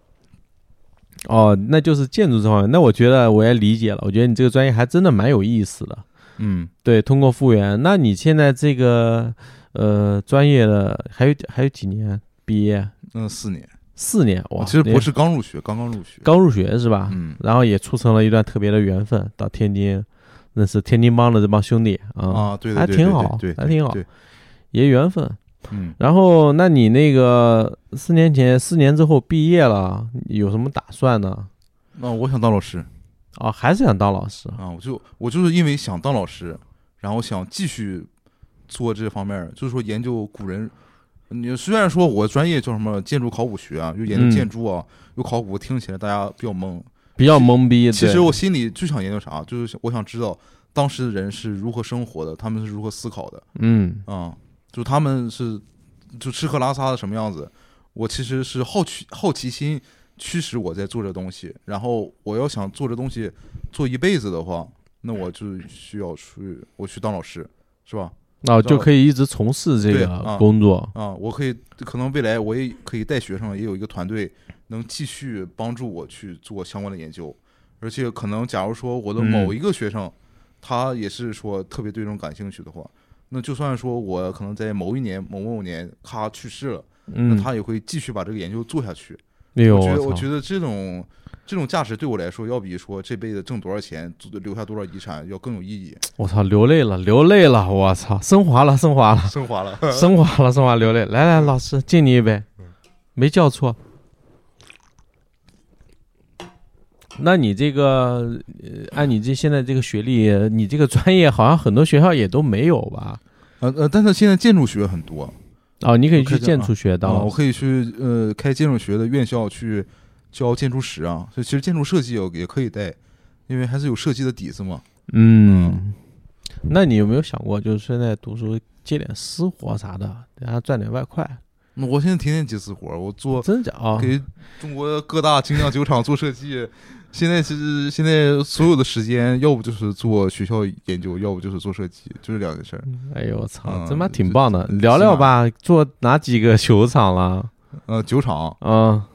哦，那就是建筑这方面。那我觉得我也理解了，我觉得你这个专业还真的蛮有意思的。嗯，对，通过复原，那你现在这个呃专业的还有还有几年毕业？嗯，四年，四年哇！其实博那士刚入学，刚刚入学。刚入学是吧？嗯然后也促成了一段特别的缘分，到天津认识天津帮的这帮兄弟啊，啊，对对对，还挺好还挺好对，也缘分。嗯，然后，那你那个四年前四年之后毕业了，有什么打算呢？那我想当老师哦，还是想当老师？啊，我就我就是因为想当老师，然后想继续做这方面，就是说研究古人。你虽然说我专业叫什么建筑考古学啊，又研究嗯建筑啊，又考古，听起来大家比较懵。比较懵逼。其实我心里最想研究啥，就是我想知道当时的人是如何生活的，他们是如何思考的嗯啊、就他们是就吃喝拉撒的什么样子。我其实是好奇好奇心驱使我在做这东西，然后我要想做这东西做一辈子的话，那我就需要去我去当老师，是吧？哦，就可以一直从事这个啊工作。啊，我可以可能未来我也可以带学生，也有一个团队能继续帮助我去做相关的研究，而且可能假如说我的某嗯一个学生，他也是说特别对这种感兴趣的话，那就算说我可能在某一年某某年咔去世了，那嗯，他也会继续把这个研究做下去。哎呦，我觉得我觉得这种这种价值对我来说，要比说这辈子挣多少钱、留下多少遗产要更有意义。我操，流泪了，流泪了，我操，升华了，升华了，升华了，升华了，升华，流泪。来来，老师敬你一杯，没叫错。那你这个，呃，按你这现在这个学历，你这个专业好像很多学校也都没有吧？呃呃，但是现在建筑学很多，哦，你可以去建筑学当。我可以去呃开建筑学的院校去教建筑史啊，所以其实建筑设计也也可以带，因为还是有设计的底子嘛。嗯，那你有没有想过，就是现在读书接点私活啥的，然后赚点外快？那我现在天天接私活，我做真假啊？给中国各大精酿酒厂做设计。现在其实现在所有的时间，要不就是做学校研究，要不就是做设计，就是两件事儿。哎呦我操，嗯这妈挺棒的！这聊聊吧，做哪几个球场了？呃，酒厂啊，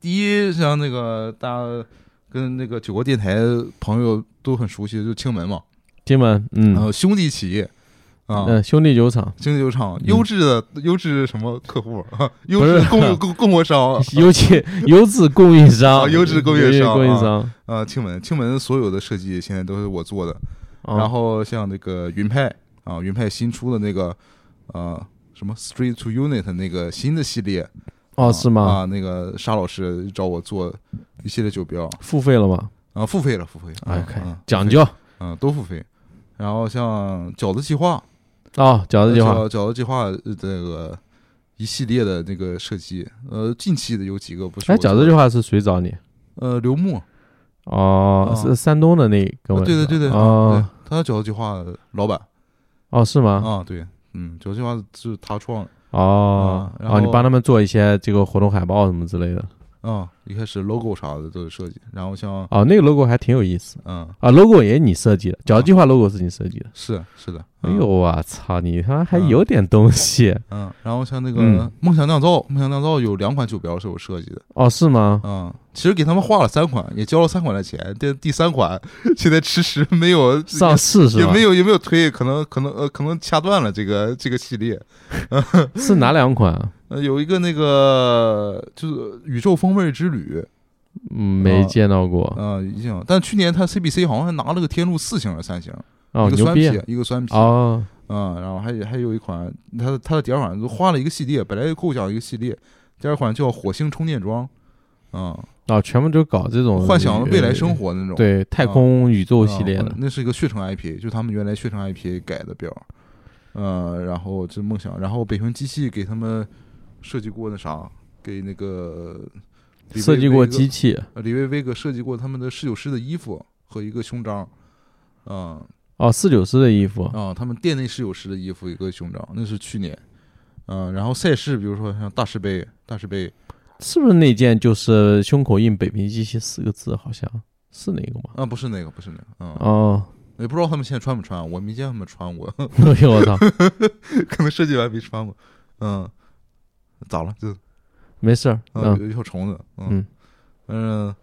第一像那个大家跟那个九国电台朋友都很熟悉的，就青门嘛，青门，嗯然后兄弟企业啊，嗯，兄弟酒厂，兄弟酒厂优质的优质什么客户 啊？优质供供供货商啊 优质优质供应商，啊优质供应商供应啊商。啊！青门青门所有的设计现在都是我做的，啊然后像那个云派啊，云派新出的那个呃什么 Street to Unit 那个新的系列啊哦，是吗？啊，那个沙老师找我做一系列酒标付费了吗？啊，付费了付费，OK，啊啊讲究嗯都付费。然后像饺子计划，哦，饺子计划饺饺子计划呃这个一系列的那个设计，呃，近期的有几个不是哎？饺子计划是谁找你？呃，刘牧，哦，啊是山东的那哥们。啊对对对对，哦对，他饺子计划老板哦，是吗？啊，对，嗯，饺子计划是他创的，哦啊然哦，你帮他们做一些这个活动海报什么之类的。啊，一开始 logo 啥的都是设计，然后像哦，那个 logo 还挺有意思嗯啊，logo 也你设计的，脚计划 logo 是你设计的。是是的，哎呦，我操，你他妈还有点东西嗯，然后像那个嗯梦想酿造，梦想酿造有两款酒标是我设计的，哦？是吗？嗯，其实给他们画了三款，也交了三款的钱，但第三款 现在迟迟没有 上市是吧？也没有也没有推，可能可能呃可能掐断了这个这个系列。是哪两款啊？呃，有一个那个就是宇宙风味之旅，嗯，没啊见到过。呃，已经，但去年他 CBC 好像还拿了个天路四星还是三星，哦，一个酸啤，一个酸啤，哦，嗯，然后还有还有一款，它的它的第二款就换了一个系列，本来构想一个系列，第二款叫火星充电桩，嗯，啊，全部都搞这种幻想未来生活的那种，对太空宇宙啊，系列的嗯。那是一个血城 IP，就他们原来血城 IP 改的标，呃，然后这梦想，然后北平机器给他们设计过那啥，给那个设计过机器。呃李维维格设计过他们的侍酒师的衣服和一个胸章，嗯。哦，四九师的衣服。啊，他们店内侍酒师的衣服一个胸章，那是去年，嗯，然后赛事比如说像大师杯，大师杯是不是那件就是胸口印“北平机器”四个字？好像？是那个吗？啊，不是那个，不是那个，嗯，哦，也不知道他们现在穿不穿，我没见他们穿过，哎呦我操，可能设计完没穿过，嗯，咋了？就没事儿，嗯，嗯。有一条虫子，嗯。嗯。嗯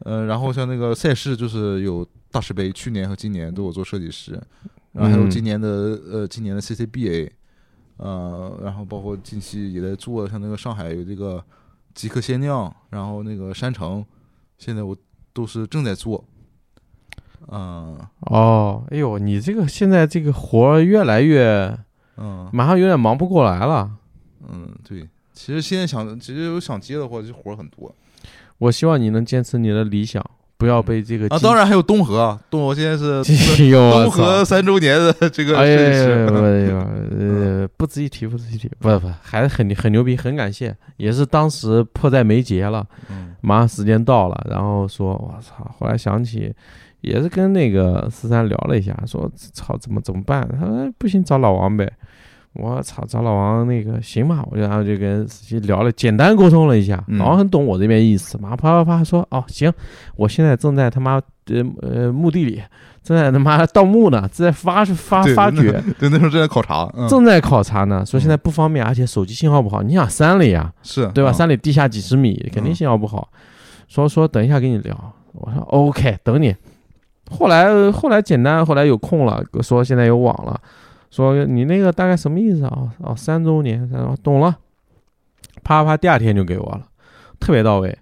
呃，然后像那个赛事就是有大师杯，去年和今年都有做设计师，然后还有嗯。今年的呃今年的 CCBA，呃，然后包括近期也在做，像那个上海有这个极客鲜酿，然后那个山城，现在我都是正在做，嗯哦，哎呦，你这个现在这个活儿越来越，嗯。马上有点忙不过来了。嗯，对，其实现在想，其实有想接的话，这活儿很多我希望你能坚持你的理想，不要被这个啊，当然还有东河啊，东河现在是 东河三周年的这个哎呀，呃，不值一提，不值一提，不不，还是很很牛逼，很感谢，也是当时迫在眉睫了，嗯马上时间到了，然后说，我操，后来想起，也是跟那个四三聊了一下，说，操，怎么怎么办？他说不行，找老王呗。我操，找老王那个行吧，我就然后就跟司机聊了，简单沟通了一下，嗯老王很懂我这边意思，马上啪啪啪说，哦行，我现在正在他妈呃呃墓地里，正在他妈盗墓呢，正在发发对发掘，对，那时候正在考察，嗯，正在考察呢，说现在不方便，而且手机信号不好。你想山里啊，是对吧？嗯山里地下几十米，肯定嗯信号不好。说说等一下跟你聊，我说 OK，等你。后来后来简单，后来有空了，说现在有网了，说你那个大概什么意思啊？哦，三周年，懂了。啪啪，第二天就给我了，特别到位。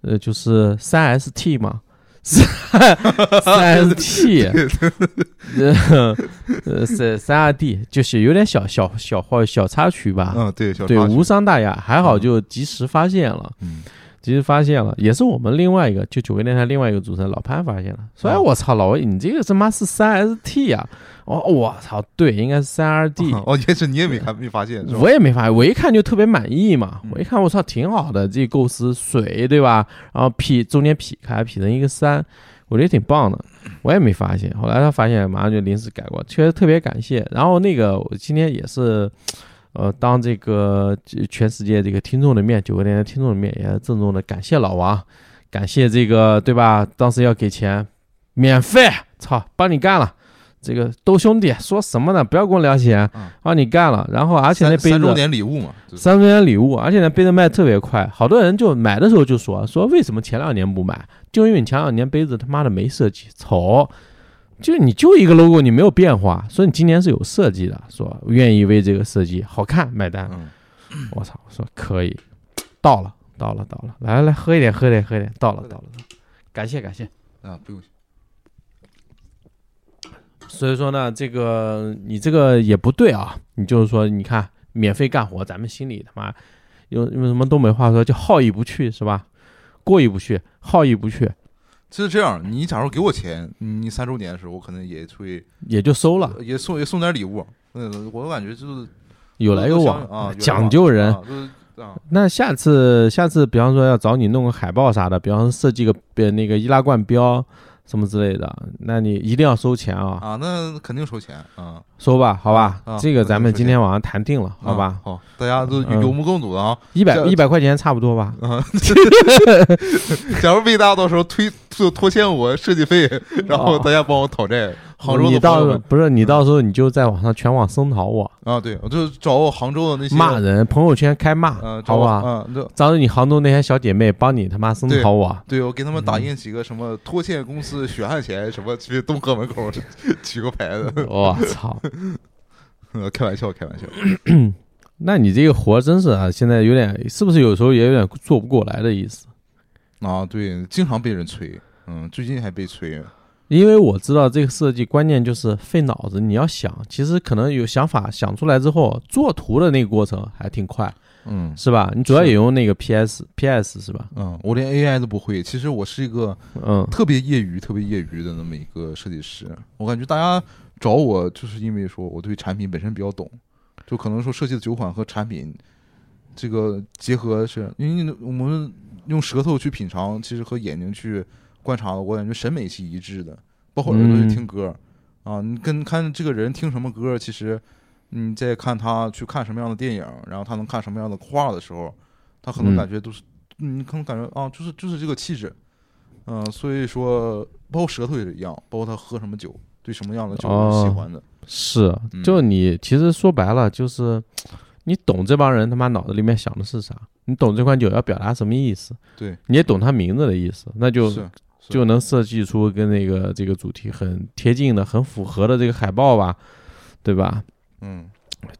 呃，就是三 ST 嘛，三 ST，呃呃三三二 D，就是有点小小小或小插曲吧。嗯，对，无伤大雅，还好嗯就及时发现了，嗯及时发现了，也是我们另外一个就九个电台另外一个主持人老潘发现了，说哎啊我操老魏你这个他妈是三 ST 呀、哦我操对，应该是三 RD，哦，也是你也没看没发现，我也没发现，我一看就特别满意嘛，嗯我一看我操挺好的，这构思水对吧？然后劈中间劈开劈成一个三，我觉得挺棒的，我也没发现，后来他发现马上就临时改过，确实特别感谢。然后那个我今天也是。呃，当这个全世界这个听众的面，九个电台听众的面，也郑重的感谢老王，感谢这个对吧？当时要给钱，免费，操，帮你干了。这个都兄弟说什么呢？不要跟我聊钱嗯，帮你干了。然后而且那杯子三三周年礼物嘛，三周年礼物，而且那杯子卖特别快，好多人就买的时候就说说为什么前两年不买？就因为你前两年杯子他妈的没设计，丑，就你就一个 logo 你没有变化，所以你今年是有设计的，说愿意为这个设计好看买单。嗯我操，我说可以，到了到了到了，来来来喝一点喝一点喝一点，到了到了，感谢感谢。啊，不用，所以说呢，这个你这个也不对啊，你就是说，你看免费干活，咱们心里他妈用用什么东北话说叫好意不去是吧？过意不去，好意不去，就是这样。你假如给我钱，你三周年的时候，我可能也会也就收了，也送也送点礼物。嗯，我感觉就是有来有往啊，讲究人。啊就是啊，那下次下次，比方说要找你弄个海报啥的，比方说设计个别那个易拉罐标，什么之类的，那你一定要收钱啊！啊，那肯定收钱啊，收吧，好吧，啊这个咱们今天晚上谈定了，好吧啊？好，大家都嗯有目共睹的啊。一百一百块钱差不多吧？啊，假如魏大到时候推就拖欠我设计费，然后大家帮我讨债，杭州哦你到不是你到时候你就在网上全网声讨我，啊，对，我就找我杭州的那些骂人，朋友圈开骂，好吧？嗯，就找你杭州那些小姐妹帮你他妈声讨我，对我给他们嗯打印几个什么拖欠公司血汗钱，什么去东河门口 举个牌子，我操！呃 开玩笑，开玩笑。那你这个活真是啊，现在有点是不是有时候也有点做不过来的意思？啊，对，经常被人催，嗯，最近还被催。因为我知道这个设计关键就是费脑子，你要想，其实可能有想法想出来之后，做图的那个过程还挺快，嗯是吧？你主要也用那个 PS PS 是吧？嗯，我连 AI 都不会。其实我是一个嗯特别业余、特别业余的那么一个设计师。我感觉大家找我，就是因为说我对产品本身比较懂，就可能说设计的酒款和产品这个结合是，因为我们用舌头去品尝，其实和眼睛去观察的，我感觉审美是一致的，包括耳朵去听歌、啊，你跟看这个人听什么歌，其实你再看他去看什么样的电影，然后他能看什么样的画的时候，他可能嗯感觉都是，你可能感觉啊，就是就是这个气质。嗯、所以说，包括舌头也是一样，包括他喝什么酒，对什么样的酒是喜哦欢的。是，嗯就你其实说白了就是，你懂这帮人他妈脑子里面想的是啥，你懂这款酒要表达什么意思，对，你也懂它名字的意思，那就就能设计出跟那个这个主题很贴近的、很符合的这个海报吧，对吧？嗯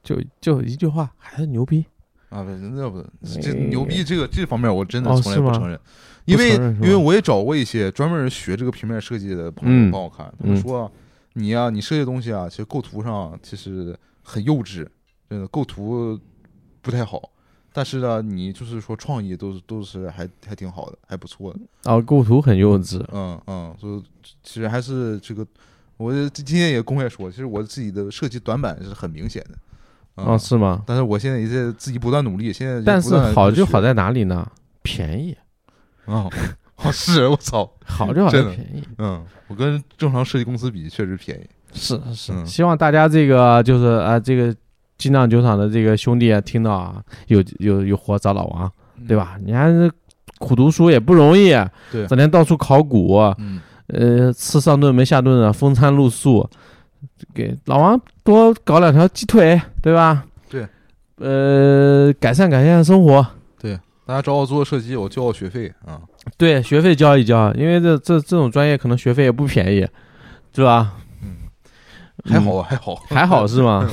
就就一句话，还是牛逼。啊，不，那不这哎牛逼，这个这方面我真的哦从来不承认，因为因为我也找过一些专门学这个平面设计的朋友嗯帮我看，他们嗯说你呀、你设计的东西啊，其实构图上其实很幼稚，真的构图不太好。但是呢，你就是说创意都是都是还还挺好的，还不错的。啊，构图很幼稚，嗯嗯，所以其实还是这个，我今天也公开说，其实我自己的设计短板是很明显的。嗯、哦，是吗？但是我现在也在自己不断努力，现在但是好就好在哪里呢？便宜，啊，哦 是我操，好就好在真的便宜。嗯，我跟正常设计公司比确实便宜。是是，嗯希望大家这个就是啊，这个精酿酒厂的这个兄弟啊，听到啊，有有有活找老王，对吧？你看这苦读书也不容易，对整天到处考古，嗯，呃，吃上顿没下顿的，风餐露宿，给老王多搞两条鸡腿，对吧？对，呃，改善改善生活，大家找我做设计，我交我学费啊。对，学费交一交，因为这这这种专业可能学费也不便宜，是吧？嗯，还好啊，还好，还好是吗？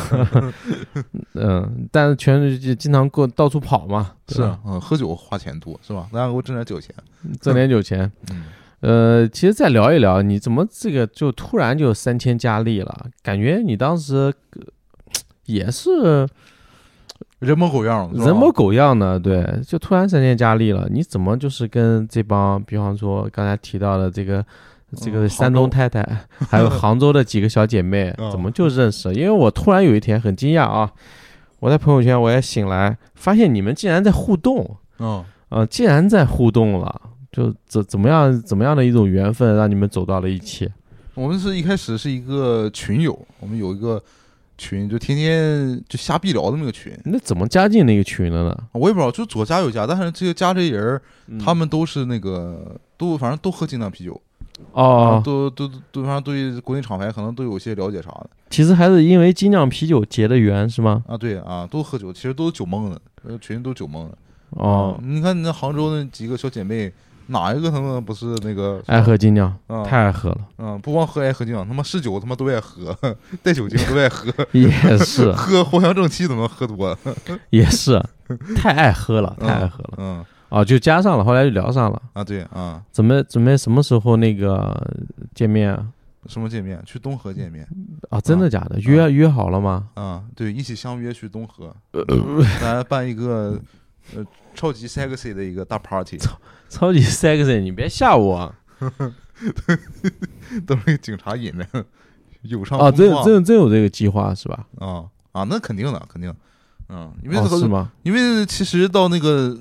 嗯，但是全是经常过到处跑嘛，是啊，嗯，喝酒花钱多是吧？大家给我挣点酒钱。挣点酒钱。嗯，呃，其实再聊一聊，你怎么这个就突然就三千佳丽了？感觉你当时呃 也是人模狗样，人模狗样的，对，就突然三千佳丽了。你怎么就是跟这帮，比方说刚才提到的这个这个嗯山东太太，还有杭州的几个小姐妹，嗯怎么就认识？因为我突然有一天很惊讶啊，我在朋友圈我也醒来，发现你们竟然在互动，嗯，呃，竟然在互动了。就怎怎么样怎么样的一种缘分让你们走到了一起？我们是一开始是一个群友，我们有一个群，就天天就瞎逼聊的那么个群。那怎么加进那个群了呢？我也不知道，就左加右加，但是这些加这些人他们都是那个都反正都喝精酿啤酒，哦，都都都反正对国内厂牌可能都有些了解啥的其实还是因为精酿啤酒结的缘是吗？啊，对啊，都喝酒，其实都是酒蒙的，呃群都酒蒙的。哦啊，你看那杭州那几个小姐妹，哪一个他妈不是那个爱喝精酿，啊？太爱喝了，嗯，不光喝爱喝精酿，他妈是酒他妈都爱喝，带酒精都爱喝，也是 喝藿香正气都能喝多了。也是，太爱喝了，太爱喝了。嗯哦，就加上了，后来就聊上了。啊，对啊，准备准备什么时候那个见面啊？什么见面？去东河见面啊，真的假的？约约好了吗？啊？对，一起相约去东河，咱办一个呃超级 sexy 的一个大 party，超超级 sexy，你别吓我啊！都是警察引的，有上啊，真真真有这个计划是吧？啊啊，那肯定的，肯定，嗯，因为是吗？因为其实到那个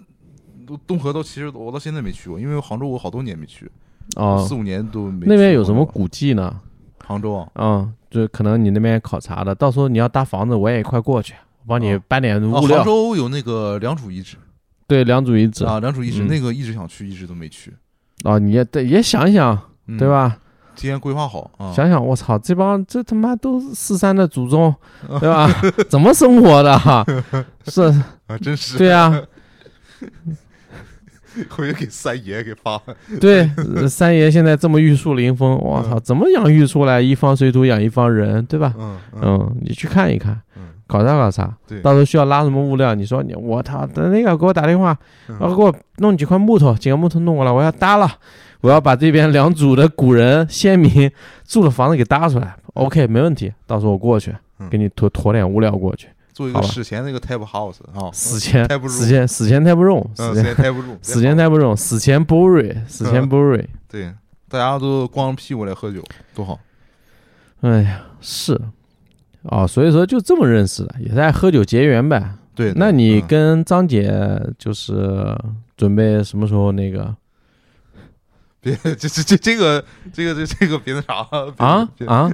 东东河到其实我到现在没去过，因为杭州我好多年没去，啊四，五年都没。那边有什么？古迹呢？杭州啊，嗯，就可能你那边考察的，到时候你要搭房子，我也一块过去，我帮你哦搬点啊物料。杭州有那个良渚遗址对，良渚遗址啊，良渚遗址嗯那个一直想去，一直都没去，啊，你也对也想想，嗯对？吧？提前规划好啊。想想，我操，这帮这他妈都是四三的祖宗，对吧？怎么生活的哈？是，啊，真是。对啊，回去给三爷给发。对，呃三爷现在这么玉树临风，我操，怎么养育出来一方水土养一方人，对吧？嗯嗯嗯，你去看一看，嗯，考察考察，对。到时候需要拉什么物料，你说你我操，等那个给我打电话，嗯。然后给我弄几块木头，几个木头弄过来，我要搭了，我要把这边两组的古人先民住的房子给搭出来。OK，没问题，到时候我过去嗯。给你驮驮点物料过去。做一个史前那个 type house 啊，死前死前死前太不用，嗯，死前时间太不住，死前太不用，死前不瑞，死前不瑞。对，大家都光着屁股来喝酒，多好。哎呀，是，哦，所以说就这么认识的，也在喝酒结缘呗。对，那你嗯跟张姐就是准备什么时候那个 别这这这这个这个这这个别那啥别啊 别啊？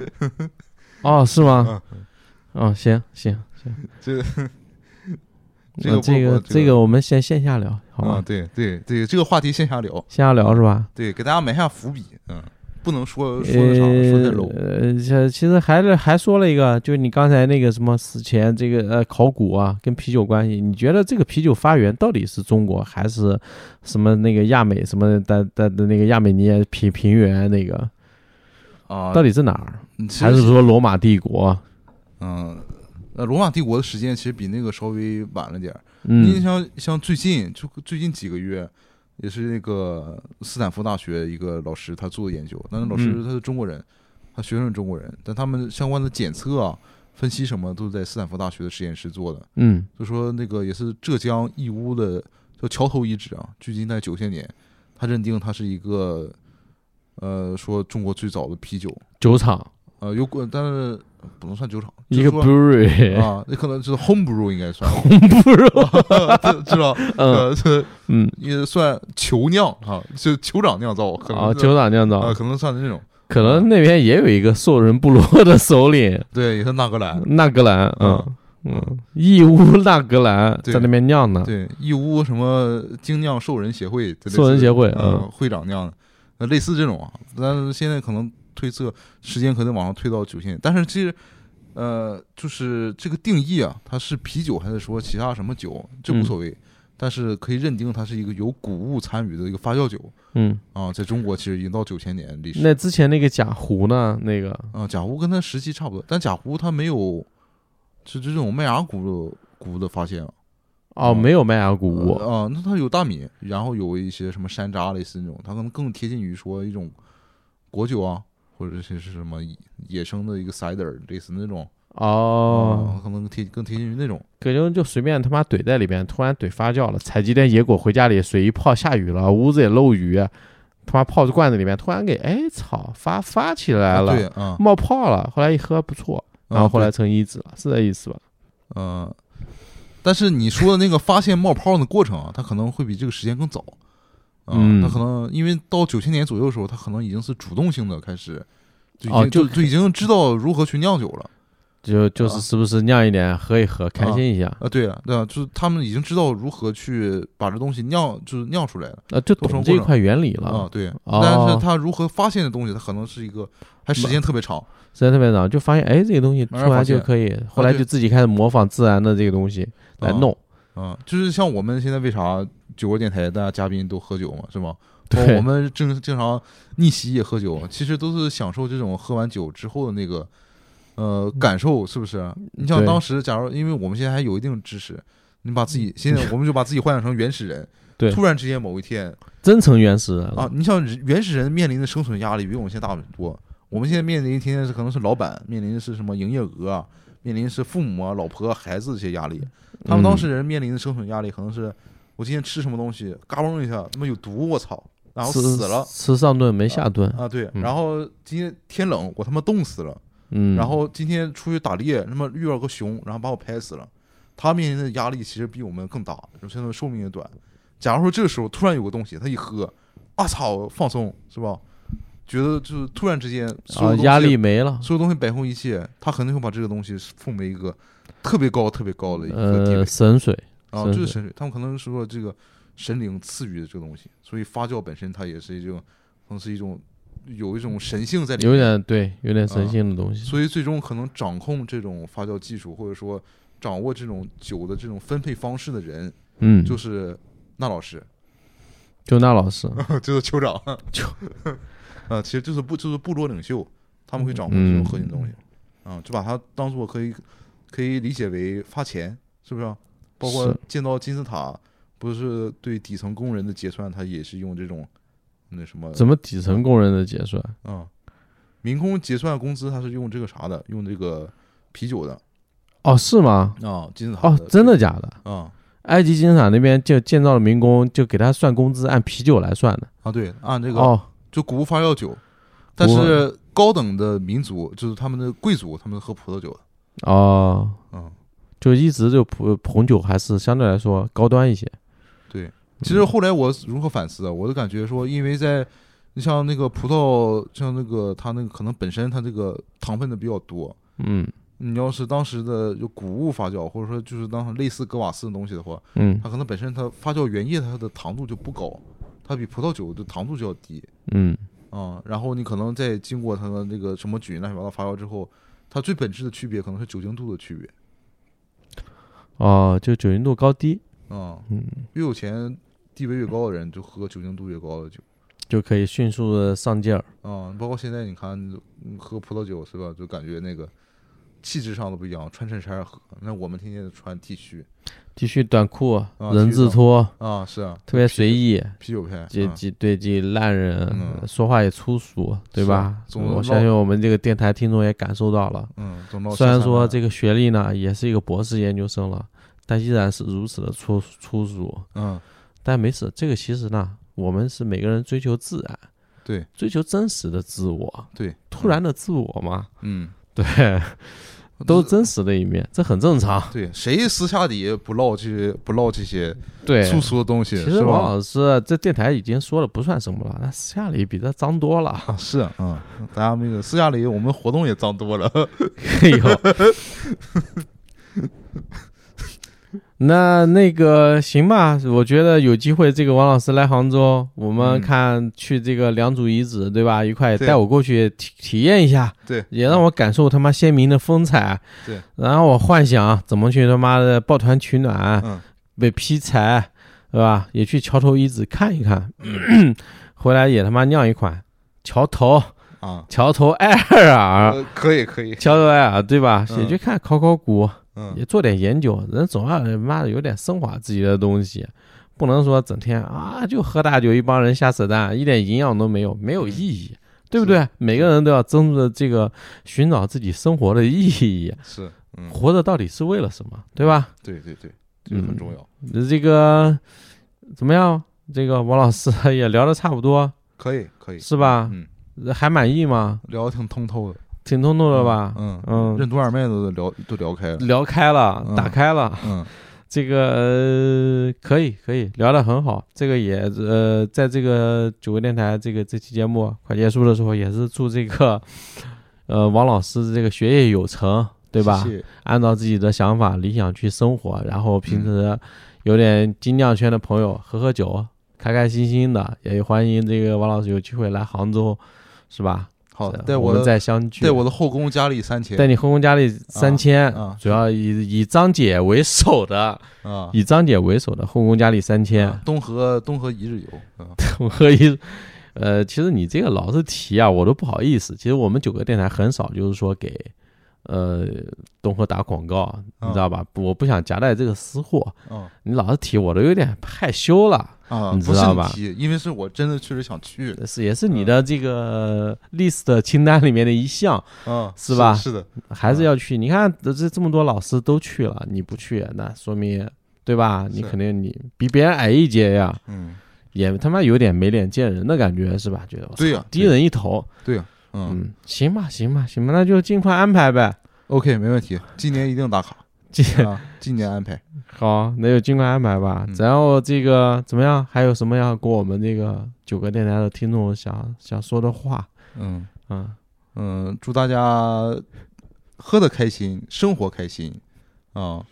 哦，是吗？嗯哦，行行行，这个这个呃这个这个我们先线下聊，好啊，吧？对对对，这个话题线下聊，线下聊是吧？对，给大家埋下伏笔，嗯，不能说说的啥，说太 low，呃，这其实还是还说了一个，就你刚才那个什么死前这个呃考古啊，跟啤酒关系，你觉得这个啤酒发源到底是中国还是什么那个亚美什么的的的那个亚美尼亚平平原那个啊，到底是哪儿？还是说罗马帝国？嗯，呃，罗马帝国的时间其实比那个稍微晚了点儿。你嗯像像最近就最近几个月，也是那个斯坦福大学一个老师他做的研究，但是老师嗯他是中国人，他学生是中国人，但他们相关的检测啊、分析什么都是在斯坦福大学的实验室做的。嗯。就说那个也是浙江义乌的叫桥头遗址啊，距今在九千年，他认定它是一个呃说中国最早的啤酒，酒厂。呃有过，但是不能算酒厂，一个 brewery，啊，那可能就是 home brew 应该算，不是？知道？嗯。呃，这嗯，也算酋酿啊，就酋长酿造，可啊，能是酒厂酿啊，造，可能算是那种，可能那边也有一个兽人部落的首领。对，也是纳格兰，纳格兰，嗯。嗯嗯，义乌纳格兰在那边酿的，对，义乌什么精酿兽人协会，兽人协会嗯嗯，会长酿的，呃，类似这种啊，但是现在可能推测时间可能往上推到九千年，但是其实。呃，就是这个定义啊，它是啤酒还是说其他什么酒，这无嗯所谓，但是可以认定它是一个有谷物参与的一个发酵酒嗯，啊，在中国其实已经到九千年历史。那之前那个贾湖呢？那个啊，贾湖跟它时期差不多，但贾湖它没有是这种麦芽谷的谷的发现啊。哦，嗯没有麦芽谷物，呃啊，那它有大米，然后有一些什么山楂类似那种，它可能更贴近于说一种果酒啊，或者是是什么野生的一个 cider 类似那种。哦，啊可能贴更贴近于那种。可能就随便他妈怼在里边，突然怼发酵了，采集点野果回家里，水一泡，下雨了，屋子也漏雨，他妈泡在罐子里面，突然给哎操发发起来啊了，对啊，冒泡了，后来一喝不错，然后后来成一子了，是这意思吧？嗯，但是你说的那个发现冒泡的过程啊，它可能会比这个时间更早。啊嗯他可能因为到九千年左右的时候，他可能已经是主动性的开始，就已哦就就就已经知道如何去酿酒了。就就是是不是酿一点喝一喝，开心一下，啊，对啊，对啊，就是他们已经知道如何去把这东西酿，就是酿出来了呃，就懂这一块原理了啊，。对，哦但是他如何发现的东西，它可能是一个还时间特别长。时间特别长，就发现哎，这个东西突然慢慢发现就可以，后来就自己开始模仿自然的这个东西来啊弄。啊，就是像我们现在为啥酒窝电台大家嘉宾都喝酒嘛，是吗？对我们正经常逆袭也喝酒，其实都是享受这种喝完酒之后的那个呃感受，是不是？你像当时，假如因为我们现在还有一定知识，你把自己现在我们就把自己幻想成原始人，对突然之间某一天真成原始人了啊，你像原始人面临的生存压力比我们现在大很多。我们现在面临天天是可能是老板面临的是什么营业额啊，面临的是父母啊、老婆、啊、孩子这些压力。他们当时人面临的生存压力可能是我今天吃什么东西，嘎嘣一下，他妈有毒，我操，然后死了。吃上顿没下顿，啊，对，嗯。然后今天天冷，我他妈冻死了，嗯，然后今天出去打猎，他妈遇到个熊，然后把我拍死了，他面临的压力其实比我们更大，现在寿命也短。假如说这个时候突然有个东西，他一喝，啊操，放松是吧？觉得就是突然之间啊，压力没了，所有东西摆空一切，他肯定会把这个东西奉为一个特别高、特别高的一个地位。神水啊，就是神水。他们可能是说这个神灵赐予的这个东西，所以发酵本身它也是一种，可能是一种有一种神性在里面，有点对，有点神性的东西。所以最终可能掌控这种发酵技术，或者说掌握这种酒的这种分配方式的人，嗯，就是那老师，就那老师，就是酋长，酋。呃，其实就是部就是部落领袖，他们会掌控这种核心东西，啊，就把它当做可以可以理解为发钱，是不是？包括建造金字塔，不是对底层工人的结算，他也是用这种那什么？怎么底层工人的结算？啊，民工结算工资，他是用这个啥的？用这个啤酒的？哦，是吗？啊，金字塔？哦，真的假的？啊，埃及金字塔那边就建造了民工就给他算工资，按啤酒来算的。啊，对，按这个哦。就谷物发酵酒，但是高等的民族就是他们的贵族，他们喝葡萄酒的。哦，嗯，就一直就葡红酒还是相对来说高端一些。对，其实后来我如何反思啊？我就感觉说，因为在你像那个葡萄，像那个它那个可能本身它这个糖分的比较多。嗯，你要是当时的就谷物发酵，或者说就是当时类似格瓦斯的东西的话，嗯，它可能本身它发酵原液它的糖度就不高。它比葡萄酒的糖度就要低，嗯，啊，然后你可能在经过它的那个什么菌乱七八糟发酵之后，它最本质的区别可能是酒精度的区别。哦，就酒精度高低，啊，嗯，越有钱、地位越高的人，就喝酒精度越高的酒，就可以迅速的上劲儿。啊，包括现在你看，喝葡萄酒是吧？就感觉那个气质上都不一样，穿衬衫喝，那我们天天穿 T 恤。T 恤短裤，人字拖。啊，是啊，特别随意，啤酒派，这这对这烂人，说话也粗俗，对吧？我相信我们这个电台听众也感受到了。嗯，虽然说这个学历呢也是一个博士研究生了，但依然是如此的粗粗俗。嗯，但没事，这个其实呢，我们是每个人追求自然，对，追求真实的自我，对，突然的自我嘛，嗯，对。都是真实的一面，这很正常。对，谁私下里不唠这些不唠这些对粗俗的东西？其实王老师这电台已经说了不算什么了，那私下里比这脏多了。是，嗯，大家那个私下里我们活动也脏多了。哎呦。那那个行吧，我觉得有机会，这个王老师来杭州，我们看去这个良渚遗址，对吧？一块带我过去体体验一下，对，也让我感受他妈鲜明的风采，对。然后我幻想怎么去他妈的抱团取暖，嗯，被劈柴，对吧？也去桥头遗址看一看，回来也他妈酿一款桥头啊，桥头艾尔，可以可以，桥头艾尔，对吧？也去看考考古。嗯，也做点研究，人总要妈的有点升华自己的东西，不能说整天啊就喝大酒，一帮人瞎扯淡，一点营养都没有，没有意义，对不对？每个人都要争着这个寻找自己生活的意义，是，活着到底是为了什么，对吧？对对对，这个很重要。这个怎么样？这个王老师也聊的差不多，可以可以，是吧？嗯，还满意吗？聊的挺通透的。挺通透的吧？嗯嗯，任督二脉都聊都聊开了，聊开了，打开了。嗯，这个可以可以聊得很好。这个也呃，在这个九个电台这个这期节目快结束的时候，也是祝这个 呃王老师这个学业有成，对吧？按照自己的想法理想去生活，然后平时有点精酿圈的朋友喝喝酒，开开心心的。也欢迎这个王老师有机会来杭州，是吧？好，对我们再相聚。对我的后宫佳丽三千，对你后宫佳丽三千，主要以以张姐为首的啊，以张姐为首的后宫佳丽三千。东河东河一日游，东河一，呃，其实你这个老是提啊，我都不好意思。其实我们九个电台很少就是说给呃东河打广告，你知道吧？我不想夹带这个私货。你老是提，我都有点害羞了。啊，你知道吧？因为是我真的确实想去，是也是你的这个 list 清单里面的一项，嗯，是吧？是的，还是要去。你看这这么多老师都去了，你不去，那说明对吧？你肯定你比别人矮一截呀，嗯，也他妈有点没脸见人的感觉，是吧？觉得对呀，低人一头，对呀，嗯，行吧，行吧，行吧，那就尽快安排呗。OK，没问题，今年一定打卡，今今年安排。好，那就尽快安排吧。然后这个怎么样？还有什么要跟我们这个九个电台的听众想想说的话？嗯嗯嗯，祝大家喝的开心，生活开心啊！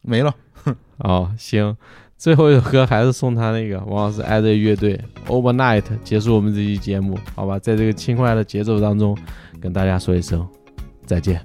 没了。哦，行，最后一首歌还是送他那个王老师爱的乐队 Overnight，结束我们这期节目，好吧？在这个轻快的节奏当中，跟大家说一声再见。